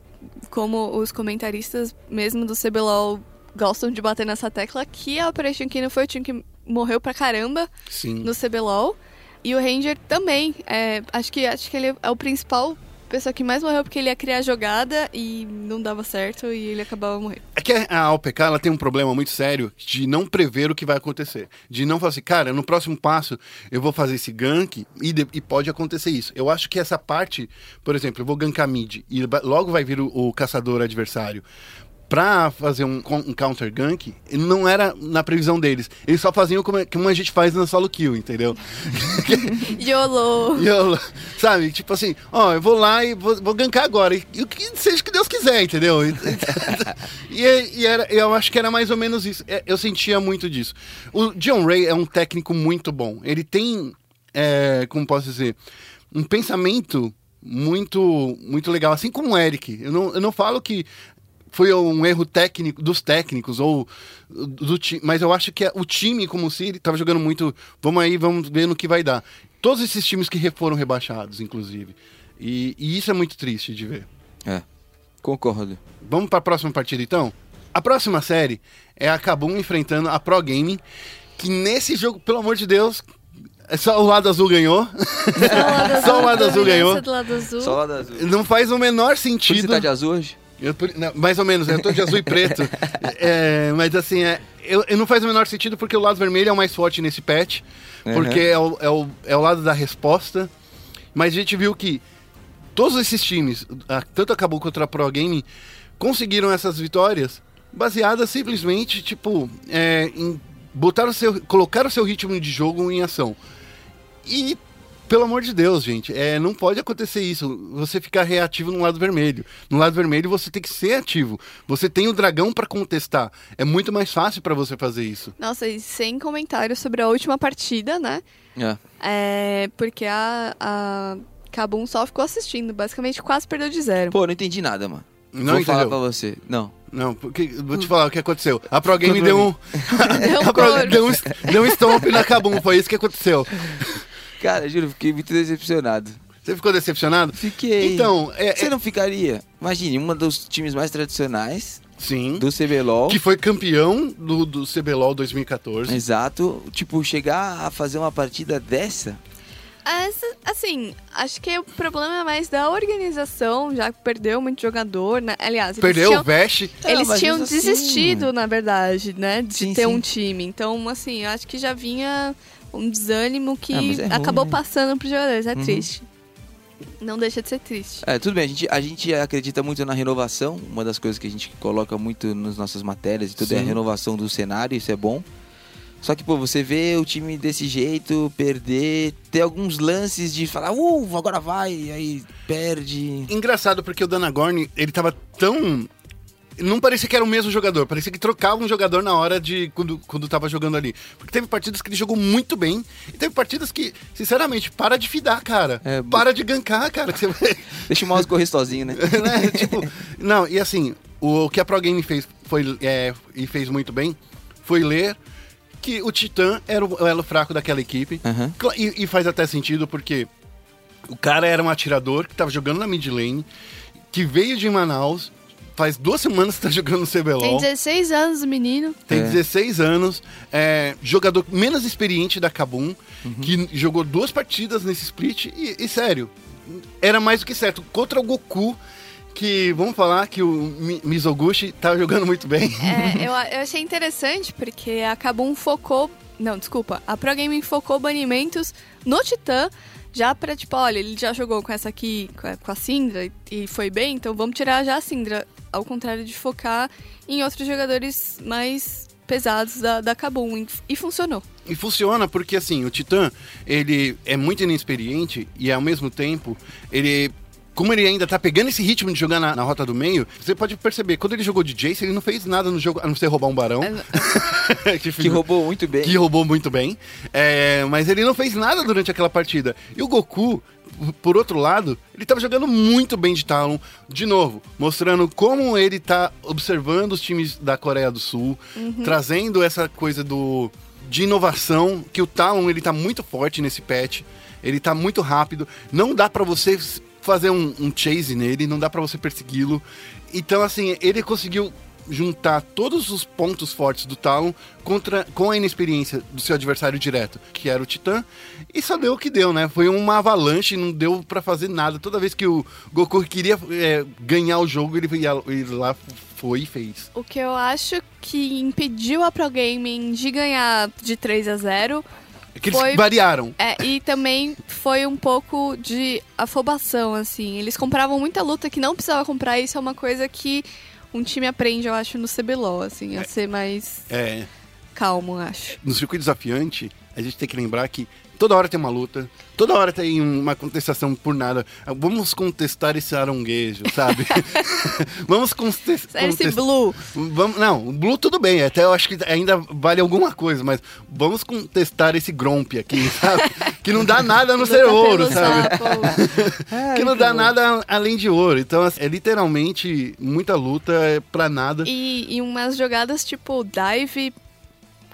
como os comentaristas mesmo do CBLOL gostam de bater nessa tecla, que a Operation Kino foi o time que morreu pra caramba Sim. no CBLOL. E o Ranger também. é, acho, que, acho que ele é o principal pessoa que mais morreu porque ele ia criar jogada e não dava certo e ele acabava morrendo. É que a AOPK ela tem um problema muito sério de não prever o que vai acontecer. De não falar assim, cara, no próximo passo eu vou fazer esse gank e, de- e pode acontecer isso. Eu acho que essa parte, por exemplo, eu vou gankar mid e logo vai vir o, o caçador adversário pra fazer um, um counter gank, não era na previsão deles. Eles só faziam como, como a gente faz no solo kill, entendeu? YOLO! Eu, sabe, tipo assim, ó, eu vou lá e vou, vou gankar agora. E, e o que seja que Deus quiser, entendeu? E, e, e era, eu acho que era mais ou menos isso. É, Eu sentia muito disso. O John Ray é um técnico muito bom. Ele tem, é, como posso dizer, um pensamento muito, muito legal. Assim como o Eric. Eu não, eu não falo que foi um erro técnico dos técnicos ou do time, mas eu acho que é o time como se ele estava jogando muito, vamos aí, vamos ver no que vai dar. Todos esses times que foram rebaixados, inclusive. E, e isso é muito triste de ver. É, concordo. Vamos para a próxima partida então? A próxima série é a Kabum enfrentando a Pro Gaming, que nesse jogo, pelo amor de Deus, é só o lado azul ganhou. Só o lado azul ganhou. Do lado azul. Só lá da azul. Não faz o menor sentido. você tá de azul hoje? Eu tô- não, mais ou menos, né? eu tô de azul e preto. É, mas assim, é, eu, eu não faz o menor sentido porque o lado vermelho é o mais forte nesse patch. Uhum. Porque é o, é, o, é o lado da resposta. Mas a gente viu que todos esses times, tanto a Cabo quanto a Pro Game, conseguiram essas vitórias baseadas simplesmente, tipo, é, em botar o seu, colocar o seu ritmo de jogo em ação. E, pelo amor de Deus, gente, é, não pode acontecer isso. Você ficar reativo no lado vermelho. No lado vermelho você tem que ser ativo. Você tem o dragão pra contestar. É muito mais fácil pra você fazer isso. Nossa, e sem comentários sobre a última partida, né? É. É, porque a, a Kabum só ficou assistindo, basicamente quase perdeu de zero. Pô, não entendi nada, mano. Não Vou falar entendeu? pra você. Não. Não, porque, vou te falar o que aconteceu. A Pro Game deu um, um deu um, deu um stomp na Kabum. Foi isso que aconteceu. Cara, juro, fiquei muito decepcionado. Você ficou decepcionado? Fiquei. Então, é, Você é- não ficaria? Imagine, um dos times mais tradicionais sim. do CBLOL. Que foi campeão do, do CBLOL 2014. Exato. Tipo, chegar a fazer uma partida dessa. Essa- assim, acho que o problema é mais da organização, já que perdeu muito jogador, né? Aliás, eles Perdeu tinham, o Vest. eles mas tinham assim- desistido, na verdade, né? De Sim, ter sim. um time. Então, assim, eu acho que já vinha um desânimo que Ah, é ruim, acabou né? passando pros jogadores. É Uhum. triste. Não deixa de ser triste. É, tudo bem, a gente, a gente acredita muito na renovação. Uma das coisas que a gente coloca muito nas nossas matérias e tudo é a Sim. renovação do cenário, isso é bom. Só que, pô, você vê o time desse jeito, perder, ter alguns lances de falar, uh, agora vai, e aí perde. Engraçado, porque o Danagorn, ele tava tão. Não parecia que era o mesmo jogador, parecia que trocava um jogador na hora de quando, quando tava jogando ali. Porque teve partidas que ele jogou muito bem, e teve partidas que, sinceramente, para de fidar, cara. É, para de gankar, cara. que você Deixa o mouse correr sozinho, né? né? Tipo, não, e assim, o que a Pro Game fez foi, é, e fez muito bem foi ler que o Titã era o elo fraco daquela equipe. Cla- E, e faz até sentido porque o cara era um atirador que tava jogando na mid lane, que veio de Manaus, faz duas semanas que tá jogando no Tem CBLOL. 16 anos o menino. Tem É. 16 anos, é, jogador menos experiente da Kabum, que jogou duas partidas nesse split e, e, sério, era mais do que certo. Contra o Goku, que vamos falar que o Mi- Mizoguchi tá jogando muito bem. É, eu, eu achei interessante porque a Kabum focou. Não, desculpa. A Pro Gaming focou banimentos no Titã. Já pra, tipo, olha, ele já jogou com essa aqui, com a, com a Syndra, e- e foi bem, então vamos tirar já a Syndra. Ao contrário de focar em outros jogadores mais pesados da, da Kabum. E, funcionou. E funciona porque, assim, o Titã, ele é muito inexperiente e, ao mesmo tempo, ele... Como ele ainda tá pegando esse ritmo de jogar na, na rota do meio, você pode perceber, quando ele jogou de Jace, ele não fez nada no jogo, a não ser roubar um barão. que, Que roubou muito bem. que roubou muito bem. É, mas ele não fez nada durante aquela partida. E o Goku, por outro lado, ele tava jogando muito bem de Talon. De novo, mostrando como ele tá observando os times da Coreia do Sul, trazendo essa coisa do de inovação, que o Talon ele tá muito forte nesse patch. Ele tá muito rápido. Não dá pra você fazer um, um chase nele, não dá pra você persegui-lo. Então, assim, ele conseguiu juntar todos os pontos fortes do Talon contra, com a inexperiência do seu adversário direto, que era o Titã, e só deu o que deu, né? Foi uma avalanche, não deu pra fazer nada. Toda vez que o Goku queria é, ganhar o jogo, ele ia, lá foi e fez. O que eu acho que impediu a Pro Gaming de ganhar de 3 a 0 É que eles Foi- variaram. É, e também foi um pouco de afobação, assim. Eles compravam muita luta que não precisava comprar, isso é uma coisa que um time aprende, eu acho, no CBLOL, assim, a ser mais É, calmo, eu acho. no circuito desafiante, a gente tem que lembrar que toda hora tem uma luta, toda hora tem uma contestação por nada. Vamos contestar esse aronguejo, sabe? Vamos contes- Esse contestar. Blue. Vamos, não, Blue tudo bem, até eu acho que ainda vale alguma coisa, mas vamos contestar esse Gromp aqui, sabe? que não dá nada a não ser ouro, sabe? sapo. Que não dá nada além de ouro. Então, assim, é literalmente muita luta é pra nada, E, e umas jogadas tipo dive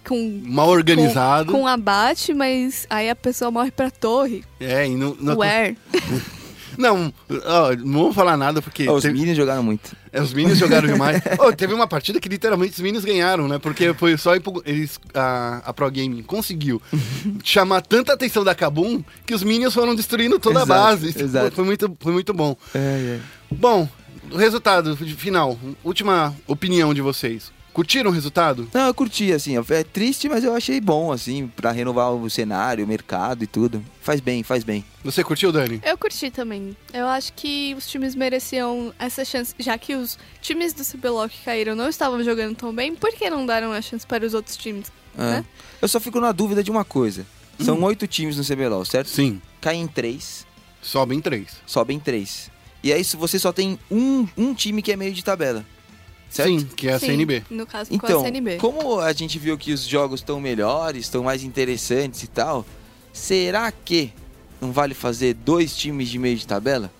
com. mal organizado. Com, com abate, mas aí a pessoa morre pra torre. É, e não, não, Where? não, ó, não vou falar nada porque os teve- meninos jogaram muito. é, os Minions jogaram demais. Ó, teve uma partida que literalmente os Minions ganharam, né? Porque foi só eles, a, a Pro Gaming conseguiu chamar tanta atenção da Kabum que os Minions foram destruindo toda Exato, a base. Isso exato. Foi, muito, foi muito bom. É, é. Bom, resultado final, última opinião de vocês. Curtiram o resultado? Não, eu curti, assim, é triste, mas eu achei bom, assim, pra renovar o cenário, o mercado e tudo. Faz bem, faz bem. Você curtiu, Dani? Eu curti também. Eu acho que os times mereciam essa chance, já que os times do CBLOL que caíram não estavam jogando tão bem, por que não deram a chance para os outros times? É. Né? Eu só fico na dúvida de uma coisa. São oito times no CBLOL, certo? Sim. Caem três, Sobem três. sobem três. E aí se você só tem um, um time que é meio de tabela. Certo? Sim, que é a Sim, CNB. No caso, Então, com a CNB. como a gente viu que os jogos estão melhores, estão mais interessantes e tal, será que não vale fazer dois times de meio de tabela?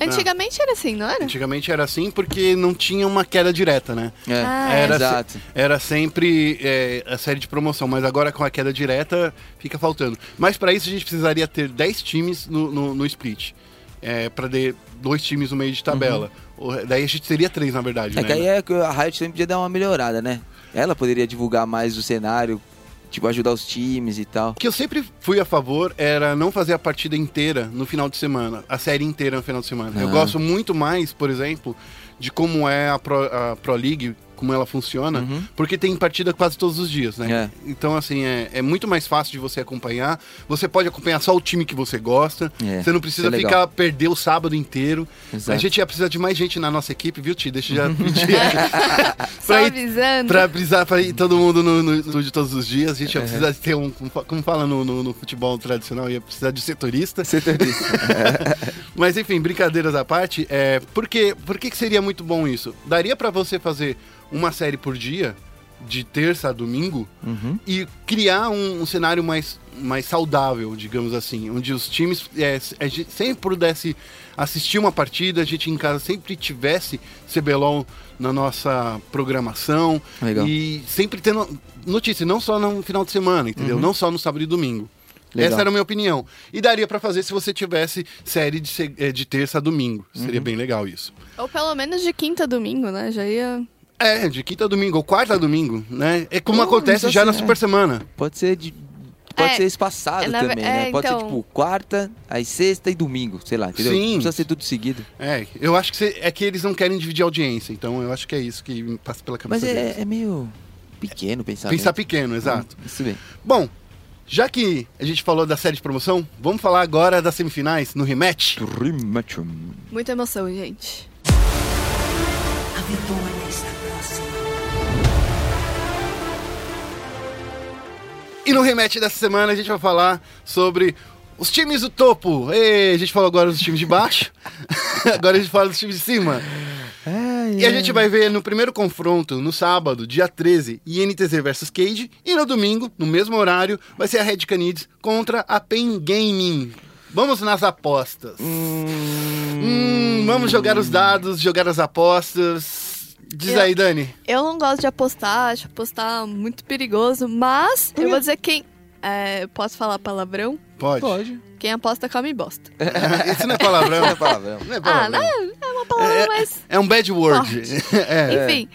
Antigamente era assim, não era? Antigamente era assim porque não tinha uma queda direta, né? É, Ah, Era, exato. era sempre é, a série de promoção, mas agora com a queda direta fica faltando. Mas para isso a gente precisaria ter 10 times no, no, no split. É, para ter dois times no meio de tabela. O- Daí a gente teria três, na verdade, É né? que aí é que a Riot sempre podia dar uma melhorada, né? Ela poderia divulgar mais o cenário tipo, ajudar os times e tal. O que eu sempre fui a favor era não fazer a partida inteira no final de semana, a série inteira no final de semana. Eu Ah. gosto muito mais, por exemplo, de como é a Pro, a Pro League, como ela funciona, Uhum. porque tem partida quase todos os dias, né? É. Então, assim, é, é muito mais fácil de você acompanhar. Você pode acompanhar só o time que você gosta. É, Você não precisa é ficar, perder o sábado inteiro. Exato. A gente ia precisar de mais gente na nossa equipe, viu, Ti? Deixa eu já pedir Só pra ir avisando. Pra precisar pra ir todo mundo no, no estúdio todos os dias, a gente ia precisar de ter um. como fa- Como fala no, no- no futebol tradicional, ia precisar de setorista. Setorista. Mas enfim, brincadeiras à parte, é, por, que, por que que seria muito bom isso? Daria pra você fazer uma série por dia, de terça a domingo, Uhum. e criar um, um cenário mais, mais saudável, digamos assim, onde os times é, a gente sempre pudesse assistir uma partida, a gente em casa sempre tivesse CBLOL na nossa programação Legal. e sempre tendo notícia, não só no final de semana, entendeu? Não só no sábado e domingo. Legal. Essa era a minha opinião. E daria pra fazer se você tivesse série de, eh, de terça a domingo. Seria bem legal isso. Ou pelo menos de quinta a domingo, né? Já ia. É, de quinta a domingo, ou quarta a domingo, né? É como Hum, acontece já na assim, é. super semana. Pode ser de. Pode É, ser espaçado é, na também, é, né? Pode então- ser tipo quarta, aí sexta e domingo, sei lá, entendeu? Sim. Não precisa ser tudo seguido. É, eu acho que cê- é que eles não querem dividir audiência, então eu acho que é isso que me passa pela cabeça Mas deles. é, é meio pequeno pensar. Pensar pequeno, exato. Isso bem. Bom, já que a gente falou da série de promoção, vamos falar agora das semifinais no rematch. Rematch. Muita emoção, gente. A vitória está E no rematch dessa semana a gente vai falar sobre os times do topo. Ê, a gente falou agora dos times de baixo, agora a gente fala dos times de cima. E a gente vai ver no primeiro confronto, no sábado, dia 13, INTZ versus Cage. E no domingo, no mesmo horário, vai ser a Red Canids contra a Pen Gaming. Vamos nas apostas. Hum, vamos jogar os dados, jogar as apostas. Diz Eu- aí, Dani. Eu não gosto de apostar, acho apostar muito perigoso, mas eu vou dizer quem. É, posso falar palavrão? Pode. Pode. Quem aposta come bosta. Esse não é palavrão. Não é palavrão. Não é Ah, palavrão. não é, é uma palavra mais. É um bad word. é. Enfim,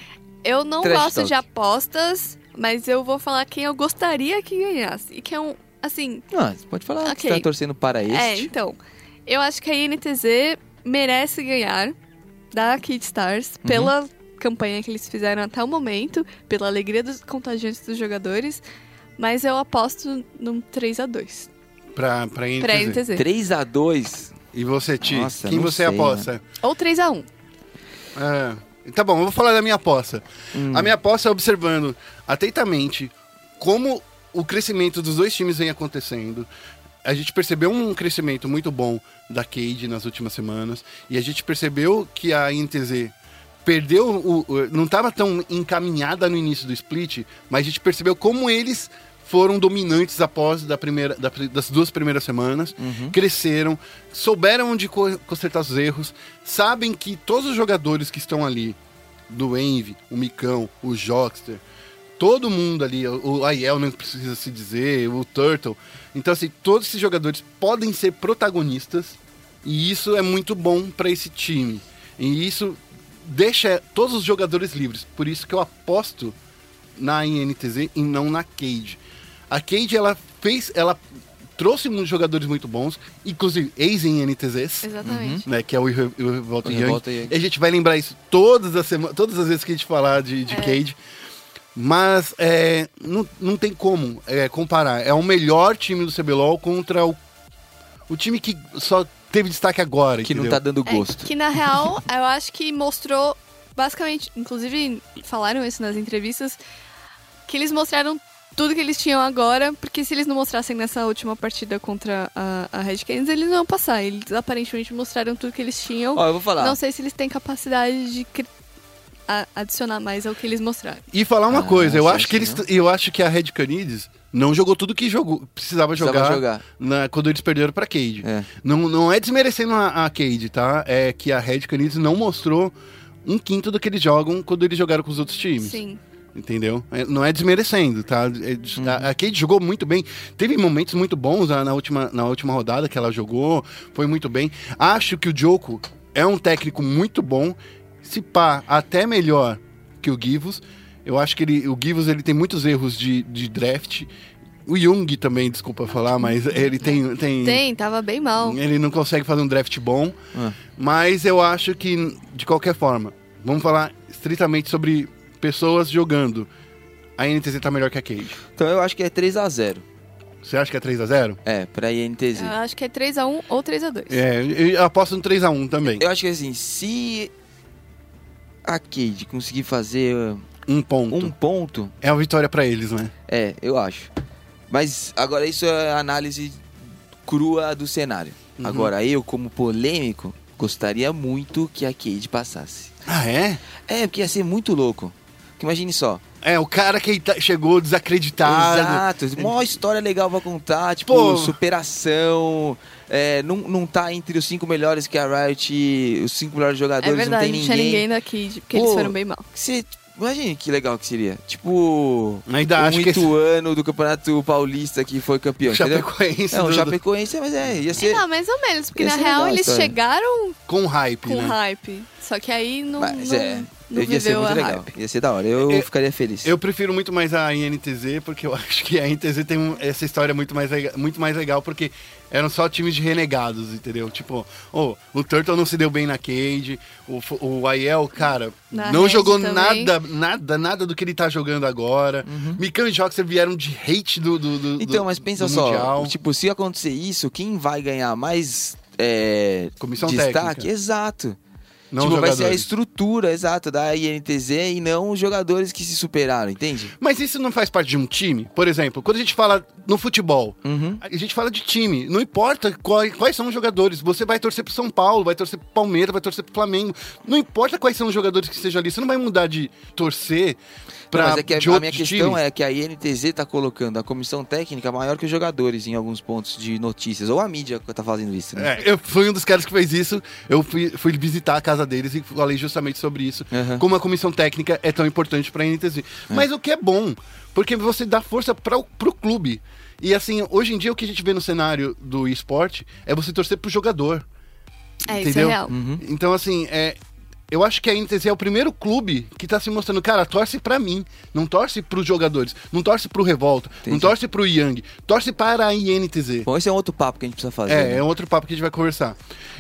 eu não Trash gosto talk. de apostas, mas eu vou falar quem eu gostaria que ganhasse. E que é um. Assim, Não, você pode falar que Ok. você tá torcendo para este. É, então. Eu acho que a INTZ merece ganhar da Kid Stars Uhum. pela campanha que eles fizeram até o momento, pela alegria dos contagiantes dos jogadores. Mas eu aposto num 3x2 Pra, pra INTZ. pra INTZ. 3x2. E você, Ti? Nossa, Quem não você sei, aposta? Ou 3x1. É. Tá bom, eu vou falar da minha aposta. Hum. A minha aposta é observando atentamente como o crescimento dos dois times vem acontecendo. A gente percebeu um crescimento muito bom da Cade nas últimas semanas. E a gente percebeu que a INTZ perdeu o, o- não estava tão encaminhada no início do split, mas a gente percebeu como eles foram dominantes após da primeira, da das duas primeiras semanas, cresceram, souberam onde co- consertar os erros, sabem que todos os jogadores que estão ali, do Envy, o Micão, o Jockster, todo mundo ali, o o Aiel não precisa se dizer, o Turtle. Então, assim, todos esses jogadores podem ser protagonistas e isso é muito bom para esse time. E isso deixa todos os jogadores livres. Por isso que eu aposto na INTZ e não na Cade. A Cade, ela fez, ela trouxe muitos jogadores muito bons, inclusive ex-INTZs Exatamente. né, que é o, Revolta Young. E a gente vai lembrar isso todas as, sema- todas as vezes que a gente falar de, de É. Cade. Mas é, não, não tem como é, comparar. É o melhor time do CBLOL contra o, o time que só teve destaque agora. Que não entendeu? tá dando É, gosto. que na real, eu acho que mostrou basicamente, inclusive falaram isso nas entrevistas, que eles mostraram tudo que eles tinham agora, porque se eles não mostrassem nessa última partida contra a, a Red Canids, eles não iam passar. Eles aparentemente mostraram tudo que eles tinham. Ó, eu vou falar. Não sei se eles têm capacidade de adicionar mais ao que eles mostraram. E falar uma Ah, coisa, eu acho que eles, não? eu acho que a Red Canids não jogou tudo que jogou, precisava Precisava jogar, jogar. na- quando eles perderam pra Cade. É. Não, não é desmerecendo a, a Cade, tá? É que a Red Canids não mostrou um quinto do que eles jogam quando eles jogaram com os outros times. Sim. Entendeu? É, Não é desmerecendo, tá? É, a- A Kate jogou muito bem. Teve momentos muito bons ah, na última, na última rodada que ela jogou. Foi muito bem. Acho que o Joko é um técnico muito bom. Se pá, até melhor que o Givos. Eu acho que ele, o Givos ele tem muitos erros de, de draft. O Jung também, desculpa falar, mas ele tem, tem, Tem, tava bem mal. Ele não consegue fazer um draft bom. Ah. Mas eu acho que, de qualquer forma, vamos falar estritamente sobre pessoas jogando. A NTZ tá melhor que a Cage. Então eu acho que é 3 a 0 Você acha que é 3x0? É, pra INTZ. Eu acho que é 3x1 ou 3x2. É, eu aposto no 3x1 também. Eu acho que assim, se a Cade conseguir fazer Um ponto. um ponto, É uma vitória pra eles, né? é, eu acho. Mas agora isso é análise crua do cenário. Uhum. Agora eu, como polêmico, gostaria muito que a Cade passasse. Ah, é? É, porque ia ser muito louco. Porque imagine só. É, o cara que tá- chegou desacreditado. Exato. Mó história legal pra contar. Tipo, Pô. superação. É, não, não tá entre os cinco melhores que a Riot, os cinco melhores É jogadores, verdade, não tem não tinha ninguém. ninguém daqui, porque Pô, eles foram bem mal. Você, imagine que legal que seria. Tipo, Ainda um acho que esse do Campeonato Paulista que foi campeão? Chapecoense É, do- Chapecoense, mas é, ia ser... Não, mais ou menos, porque na real eles história. chegaram com hype, com né? hype. Só que aí não, Mas não, é, não ia ser muito legal. hype. Ia ser da hora. Eu, Eu- ficaria feliz. Eu prefiro muito mais a INTZ, porque eu acho que a INTZ tem um- essa história muito mais, muito mais legal, porque eram só times de renegados, entendeu? Tipo, oh, o Turtle não se deu bem na Cage, o, o Aiel, cara, Na não jogou também. nada, nada, nada do que ele tá jogando agora. Mikan e Joxer vieram de hate do, do, do Uhum. Então, do- mas pensa do só, Mundial. tipo, se acontecer isso, quem vai ganhar mais é, Comissão destaque? técnica. Exato. Não tipo, vai ser a estrutura, exato, da INTZ e não os jogadores que se superaram, entende? Mas isso não faz parte de um time? Por exemplo, quando a gente fala no futebol, Uhum. a gente fala de time. Não importa quais, quais são os jogadores. Você vai torcer pro São Paulo, vai torcer pro Palmeiras, vai torcer pro Flamengo. Não importa quais são os jogadores que estejam ali. Você não vai mudar de torcer pra Não, mas é que a, de a minha time. questão é que a INTZ tá colocando a comissão técnica maior que os jogadores em alguns pontos de notícias. Ou a mídia que tá fazendo isso, né? É, eu fui um dos caras que fez isso. Eu fui, fui visitar a casa deles e falei justamente sobre isso. Aham. Como a comissão técnica é tão importante pra NTZ. Mas o que é bom, porque você dá força pra, o- pro clube. E assim, hoje em dia o que a gente vê no cenário do esporte é você torcer pro jogador. É, isso é Entendeu? real. Uhum. Então, assim, é, eu acho que a NTZ é o primeiro clube que tá se mostrando, cara, torce pra mim, não torce pros jogadores, não torce pro Revolta, não Entendi. torce pro Yang, torce para a INTZ. Bom, esse é um outro papo que a gente precisa fazer. É, né? é um outro papo que a gente vai conversar.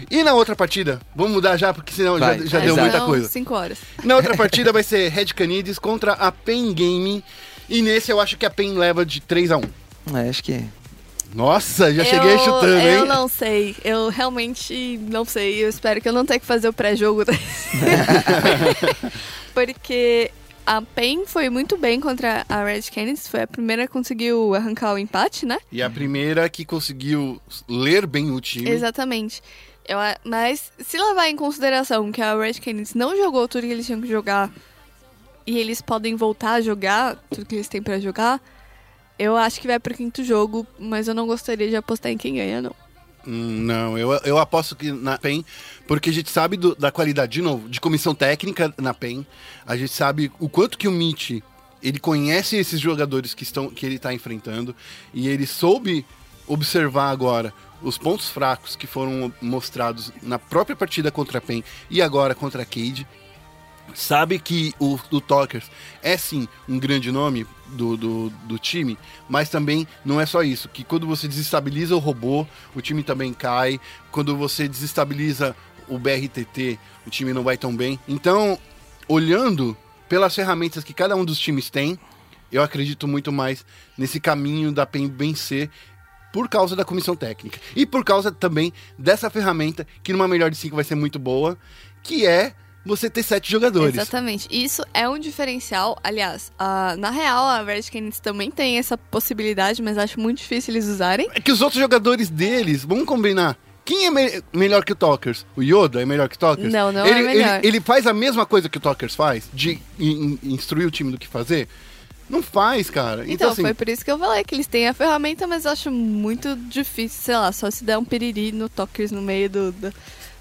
E na outra partida, vamos mudar já, porque senão Vai. já, já É, deu exato. muita coisa. 5 horas. Na outra partida vai ser Red Canids contra a PEN Game. E nesse eu acho que a PEN leva de 3 a 1 É, acho que é. Nossa, já cheguei eu, chutando, hein? Eu não sei. Eu realmente não sei. Eu espero que eu não tenha que fazer o pré-jogo. Porque a PEN foi muito bem contra a Red Canids. Foi a primeira que conseguiu arrancar o empate, né? E a primeira que conseguiu ler bem o time. Exatamente. Eu, mas se levar em consideração que a Red Canids não jogou tudo que eles tinham que jogar e eles podem voltar a jogar tudo que eles têm pra jogar, eu acho que vai pro quinto jogo, mas eu não gostaria de apostar em quem ganha, não. Hum, Não, eu, eu aposto que na PEN, porque a gente sabe do- da qualidade, de novo, de comissão técnica na PEN, a gente sabe o quanto que o Mitch, ele conhece esses jogadores que, estão, que ele está enfrentando, e ele soube observar agora os pontos fracos que foram mostrados na própria partida contra a PEN e agora contra a Cade, sabe que o, o Talkers é sim um grande nome do, do, do time, mas também não é só isso, que quando você desestabiliza o robô, o time também cai, quando você desestabiliza o BRTT, o time não vai tão bem. Então, olhando pelas ferramentas que cada um dos times tem, eu acredito muito mais nesse caminho da PEN vencer por causa da comissão técnica. E por causa também dessa ferramenta, que numa melhor de cinco vai ser muito boa, que é você ter sete jogadores. Exatamente. Isso é um diferencial. Aliás, a- na real, a Red Canids também tem essa possibilidade, mas acho muito difícil eles usarem. É que os outros jogadores deles, vamos combinar. Quem é me- melhor que o Talkers? O Yoda é melhor que o Talkers? Não, não é ele, melhor. Ele, ele faz a mesma coisa que o Talkers faz? De in- in- instruir o time do que fazer? Não faz, cara. Então, Então, assim, foi por isso que eu falei que eles têm a ferramenta, mas eu acho muito difícil, sei lá, só se der um piriri no Tokers no meio do, da,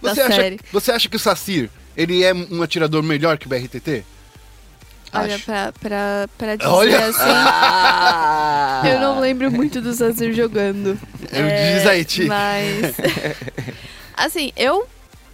da acha, série. você acha que o Sacir, ele é um atirador melhor que o BRTT? Olha, Acho. pra, pra, pra dizer Olha! assim, Ah! eu não lembro muito do Zazir jogando. Eu diz aí, Ti. Mas. assim, eu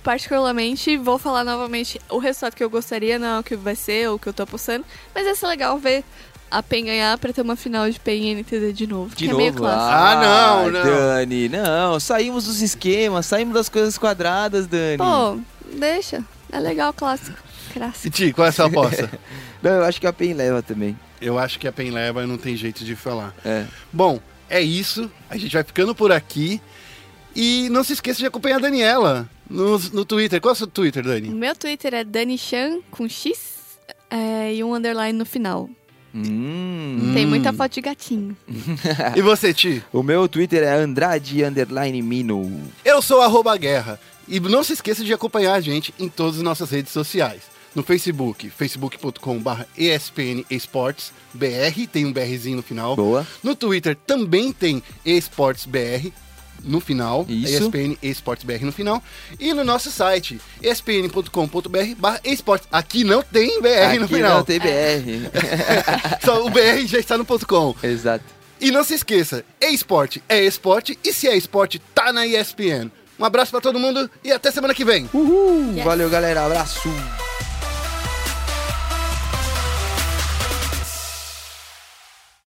particularmente, vou falar novamente, o resultado que eu gostaria não é o que vai ser, ou o que eu tô apostando, mas ia ser legal ver a PEN ganhar pra ter uma final de PEN e NTD de novo, De que novo? é meio clássico. Ah, não, não. Dani, não. Saímos dos esquemas, saímos das coisas quadradas, Dani. Pô, deixa, é legal clássico. Clássico. Ti, qual é a sua aposta? Não, eu acho que a PEN leva também. Eu acho que a PEN leva e não tem jeito de falar. É. Bom, é isso. A gente vai ficando por aqui. E não se esqueça de acompanhar a Daniela no, no Twitter. Qual é o seu Twitter, O Dani? meu Twitter é DaniChan com X é, e um underline no final. Hum. Tem muita foto de gatinho. E você, Ti? O meu Twitter é Andrade Underline Mino. Eu sou arroba guerra. E não se esqueça de acompanhar a gente em todas as nossas redes sociais. No Facebook, facebook.com.br ESPN Esportes BR, tem um BRzinho no final. Boa. No Twitter também tem Esportes BR no final. Isso. ESPN Esportes BR no final. E no nosso site, espn.com.br barra esportes. Aqui não tem BR Aqui no final. não tem BR. Só o BR já está no ponto .com. Exato. E não se esqueça, esporte é esporte e se é esporte, tá na ESPN. Um abraço pra todo mundo e até semana que vem. Uhul. Yes. Valeu, galera. Abraço.